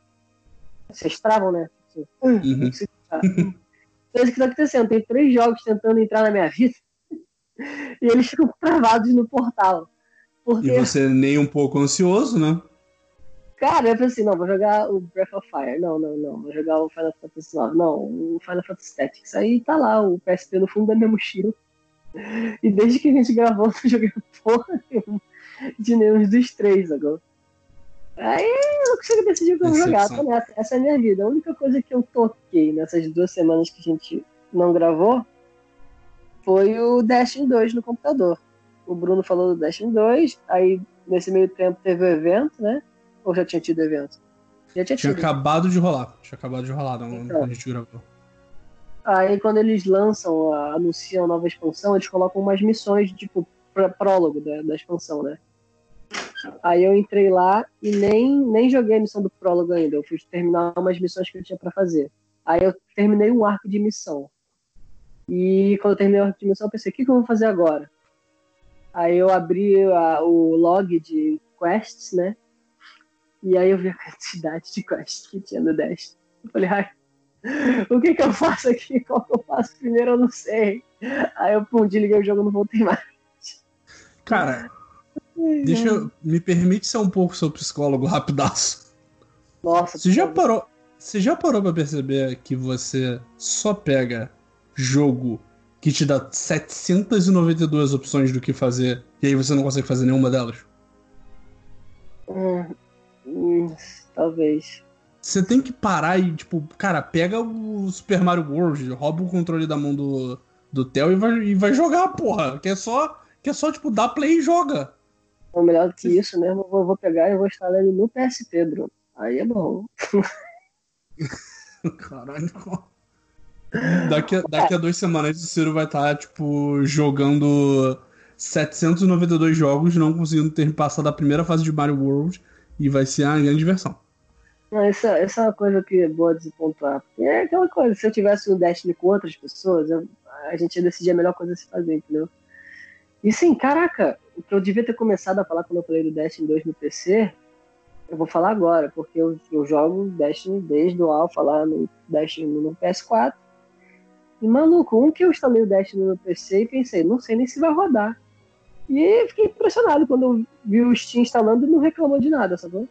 Vocês travam, né? Assim, Uhum. então, isso que tá acontecendo. Tem três jogos tentando entrar na minha vida e eles ficam travados no portal. Porque, E você nem um pouco ansioso, né? cara, eu pensei, não, vou jogar o Breath of Fire. Não, não, não. Vou jogar o Final Fantasy IX. Não, o Final Fantasy Tactics. Aí tá lá, o PSP no fundo da minha mochila. E desde que a gente gravou, eu não joguei porra nenhuma de nenhum dos três agora. Aí eu não consigo decidir o que eu vou jogar. Tô nessa. Essa é a minha vida. A única coisa que eu toquei nessas duas semanas que a gente não gravou foi o Destiny 2 no computador. O Bruno falou do Destiny 2, aí nesse meio tempo teve o evento, né? Ou já tinha tido evento? Já tinha Tinha tido. acabado de rolar. Tinha acabado de rolar não, Então. a gente gravou. Aí quando eles lançam, a- anunciam a nova expansão, eles colocam umas missões, tipo, prólogo da, da expansão, né? Aí eu entrei lá e nem, nem joguei a missão do prólogo ainda. Eu fui terminar umas missões que eu tinha pra fazer. Aí eu terminei um arco de missão. E quando eu terminei o arco de missão, eu pensei, o que, que eu vou fazer agora? Aí eu abri a- o log de quests, né? E aí eu vi a quantidade de quests que tinha no Dash. Eu falei, ai, o que que eu faço aqui? Qual que eu faço primeiro? Eu não sei. Aí eu, pum, desliguei o jogo e não voltei mais. Cara, deixa eu. Me permite ser um pouco seu psicólogo rapidaço. Nossa, Você já parou. Você já parou pra perceber que você só pega jogo que te dá 792 opções do que fazer e aí você não consegue fazer nenhuma delas? hum, hum, talvez. Você tem que parar e, tipo, cara, pega o Super Mario World, rouba o controle da mão do, do Theo e vai, e vai jogar, porra. Que é só, que é só tipo, dar play e joga. Ou melhor do que isso mesmo, eu vou, pegar e vou instalar ele no PSP, Bruno. Aí é bom. Caralho. Daqui a, daqui a duas semanas o Ciro vai estar, tipo, jogando 792 jogos, não conseguindo ter passado a primeira fase de Mario World e vai ser a grande diversão. Não, essa, essa é uma coisa que é boa de se pontuar. É aquela coisa, se eu tivesse um Destiny com outras pessoas, eu- a gente ia decidir a melhor coisa a se fazer, entendeu? E sim, caraca, o que eu devia ter começado a falar quando eu falei do Destiny 2 no PC, eu vou falar agora, porque eu, eu jogo Destiny desde o Alpha lá no Destiny no PS4. E maluco, um que eu instalei o Destiny no PC e pensei, não sei nem se vai rodar. E fiquei impressionado quando eu vi o Steam instalando e não reclamou de nada, sacou?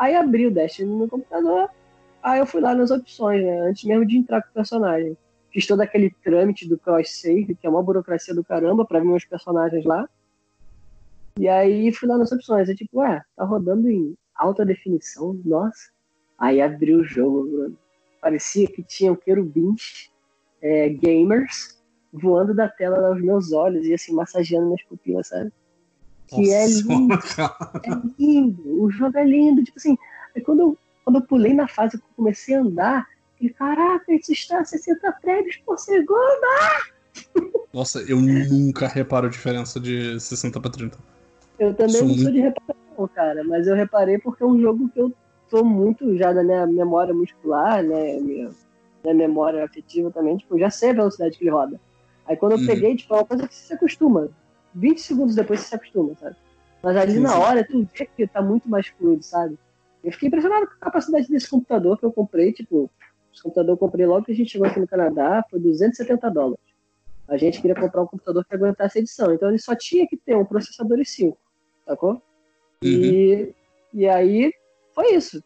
Aí abri o Destiny no computador, aí eu fui lá nas opções, né? Antes mesmo de entrar com o personagem. Fiz todo aquele trâmite do cross-save, que é uma burocracia do caramba, pra ver meus personagens lá. E aí fui lá nas opções, é tipo, ué, tá rodando em alta definição, nossa. Aí abri o jogo, Bruno. Parecia que tinham querubins é, gamers voando da tela aos meus olhos e assim, massageando minhas pupilas, sabe? Que é lindo. é lindo. O jogo é lindo. Tipo assim, quando eu, quando eu pulei na fase que eu comecei a andar, eu, caraca, isso está a 60 frames por segundo! Nossa, eu nunca reparo a diferença de 60 para 30. Eu também sou não sou de reparação, cara, mas eu reparei porque é um jogo que eu tô muito já na minha memória muscular, né? Minha, minha memória afetiva também, tipo, já sei a velocidade que ele roda. Aí quando eu uhum. peguei, tipo, é uma coisa que você se acostuma. 20 segundos depois você se acostuma, sabe? Mas ali sim, na hora tu vê que tá muito mais fluido, sabe? Eu fiquei impressionado com a capacidade desse computador que eu comprei, tipo, esse computador eu comprei logo que a gente chegou aqui no Canadá, foi 270 dólares. A gente queria comprar um computador que aguentasse a edição, então ele só tinha que ter um processador i5, sacou? Uhum. E, e aí foi isso.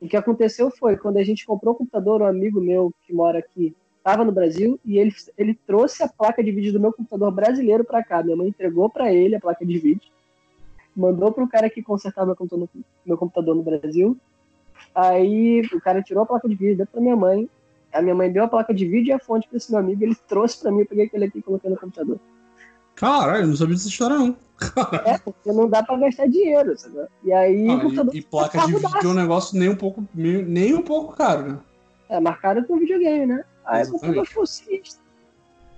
O que aconteceu foi, quando a gente comprou o computador, um amigo meu que mora aqui estava no Brasil e ele, ele trouxe a placa de vídeo do meu computador brasileiro para cá. Minha mãe entregou para ele a placa de vídeo, mandou para o cara que consertava meu computador, meu computador no Brasil. Aí o cara tirou a placa de vídeo, deu para minha mãe. A minha mãe deu a placa de vídeo e a fonte para esse meu amigo. Ele trouxe para mim, eu peguei aquele aqui e coloquei no computador. Caralho, não sabia dessa história, não. É, porque não dá pra gastar dinheiro, sabe? E aí. Ah, e, e, placa de vídeo é um negócio nem um pouco, nem um pouco caro, né? É, mais caro que um videogame, né? Aí eu comprei fucista.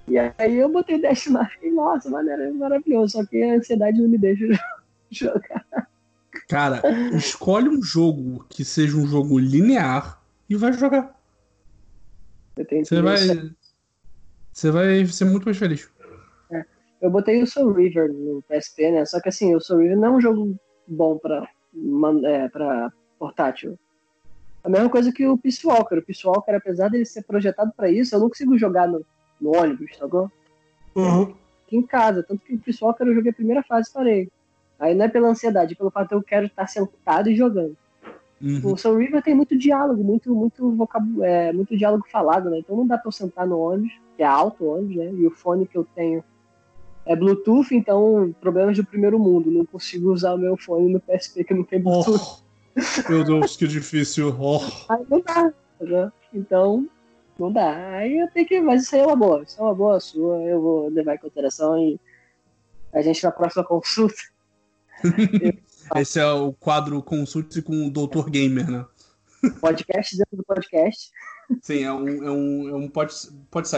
E aí eu botei Dash e, nossa, maneiro, maravilhoso. Só que a ansiedade não me deixa jogar. Cara, escolhe um jogo que seja um jogo linear e vai jogar. Você vai. Você vai ser muito mais feliz. É. Eu botei o Soul River no PSP, né? Só que assim, o Soul River não é um jogo bom pra, é, pra portátil. A mesma coisa que o Peace Walker. O Peace Walker, apesar dele ser projetado para isso, eu não consigo jogar no, no ônibus, sacou? Uhum. Aqui em casa. Tanto que o Peace Walker eu joguei a primeira fase e parei. Aí não é pela ansiedade, é pelo fato de eu quero estar sentado e jogando. Uhum. O Soul River tem muito diálogo, muito, muito, vocab... é, muito diálogo falado, né? Então não dá pra eu sentar no ônibus, que é alto o ônibus, né? E o fone que eu tenho é Bluetooth, então problemas do primeiro mundo. Não consigo usar o meu fone no PSP que não tem Bluetooth. Oh. Meu Deus, que difícil. Oh. Aí não dá, né? Então, não dá. Aí eu tenho que. Mas isso aí é uma boa. Isso é uma boa sua. Eu vou levar em consideração e a gente na próxima consulta. Esse é o quadro Consulte com o Doutor Gamer, né? Podcast dentro do podcast. Sim, é um, é um, é um pod, pod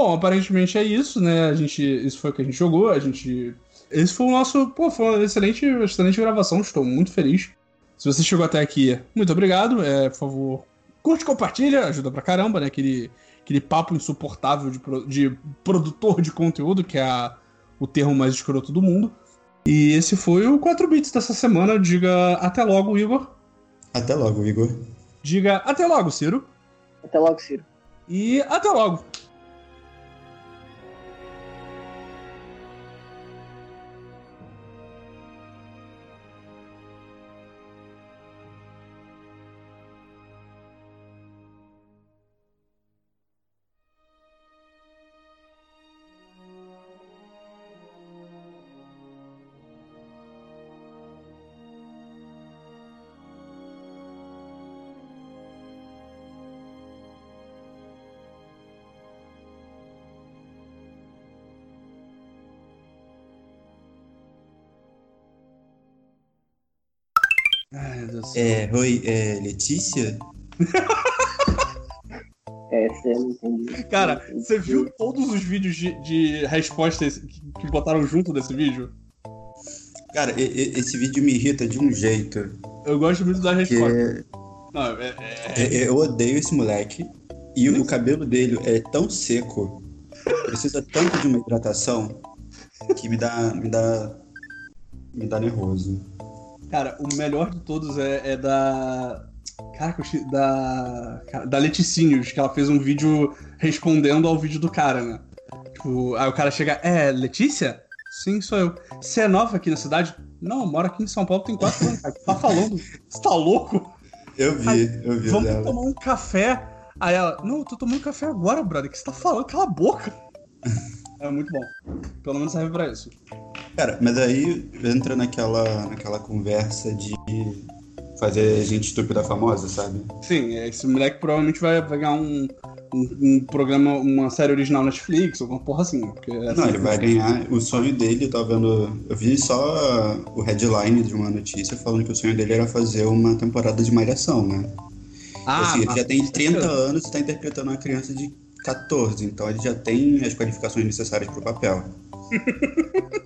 Bom, aparentemente é isso, né? A gente, isso foi o que a gente jogou, a gente. Esse foi o nosso. Pô, foi uma excelente, excelente gravação, estou muito feliz. Se você chegou até aqui, muito obrigado. É, por favor, curte, compartilha, ajuda pra caramba, né? Aquele, aquele papo insuportável de, de produtor de conteúdo, que é a, o termo mais escroto do mundo. E esse foi o 4 Bits dessa semana. Diga até logo, Igor. Até logo, Igor. Diga até logo, Ciro. Até logo, Ciro. E até logo. É, oi, é Letícia? É, você não entendi. Cara, você viu todos os vídeos de, de respostas que, que botaram junto desse vídeo? Cara, e, e, esse vídeo me irrita de um jeito. Eu gosto muito da resposta. Não, é, é... é eu odeio esse moleque. E o cabelo dele é tão seco, precisa tanto de uma hidratação, que me dá. me dá. me dá nervoso. Cara, o melhor de todos é, é da. Caraca, da. Da Leticinhos, que ela fez um vídeo respondendo ao vídeo do cara, né? Tipo, aí o cara chega, é, Letícia? Sim, sou eu. Você é nova aqui na cidade? Não, moro aqui em São Paulo tem quatro anos. Cara. Tá falando? Você tá louco? Eu vi, aí, eu vi. Vamos dela. tomar um café. Aí ela, não, eu tô tomando café agora, brother. O que você tá falando? Cala a boca. é muito bom. Pelo menos serve pra isso. Cara, mas aí entra naquela, naquela conversa de fazer gente estúpida famosa, sabe? Sim, esse moleque provavelmente vai, ganhar um, um, um, programa, uma série original Netflix, alguma porra assim. Porque é assim, Não, ele vai ganhar. O sonho dele, eu tava vendo. Eu vi só o headline de uma notícia falando que o sonho dele era fazer uma temporada de Malhação, né? Ah, assim, ele já tem 30 anos e tá interpretando uma criança de 14, então ele já tem as qualificações necessárias pro papel.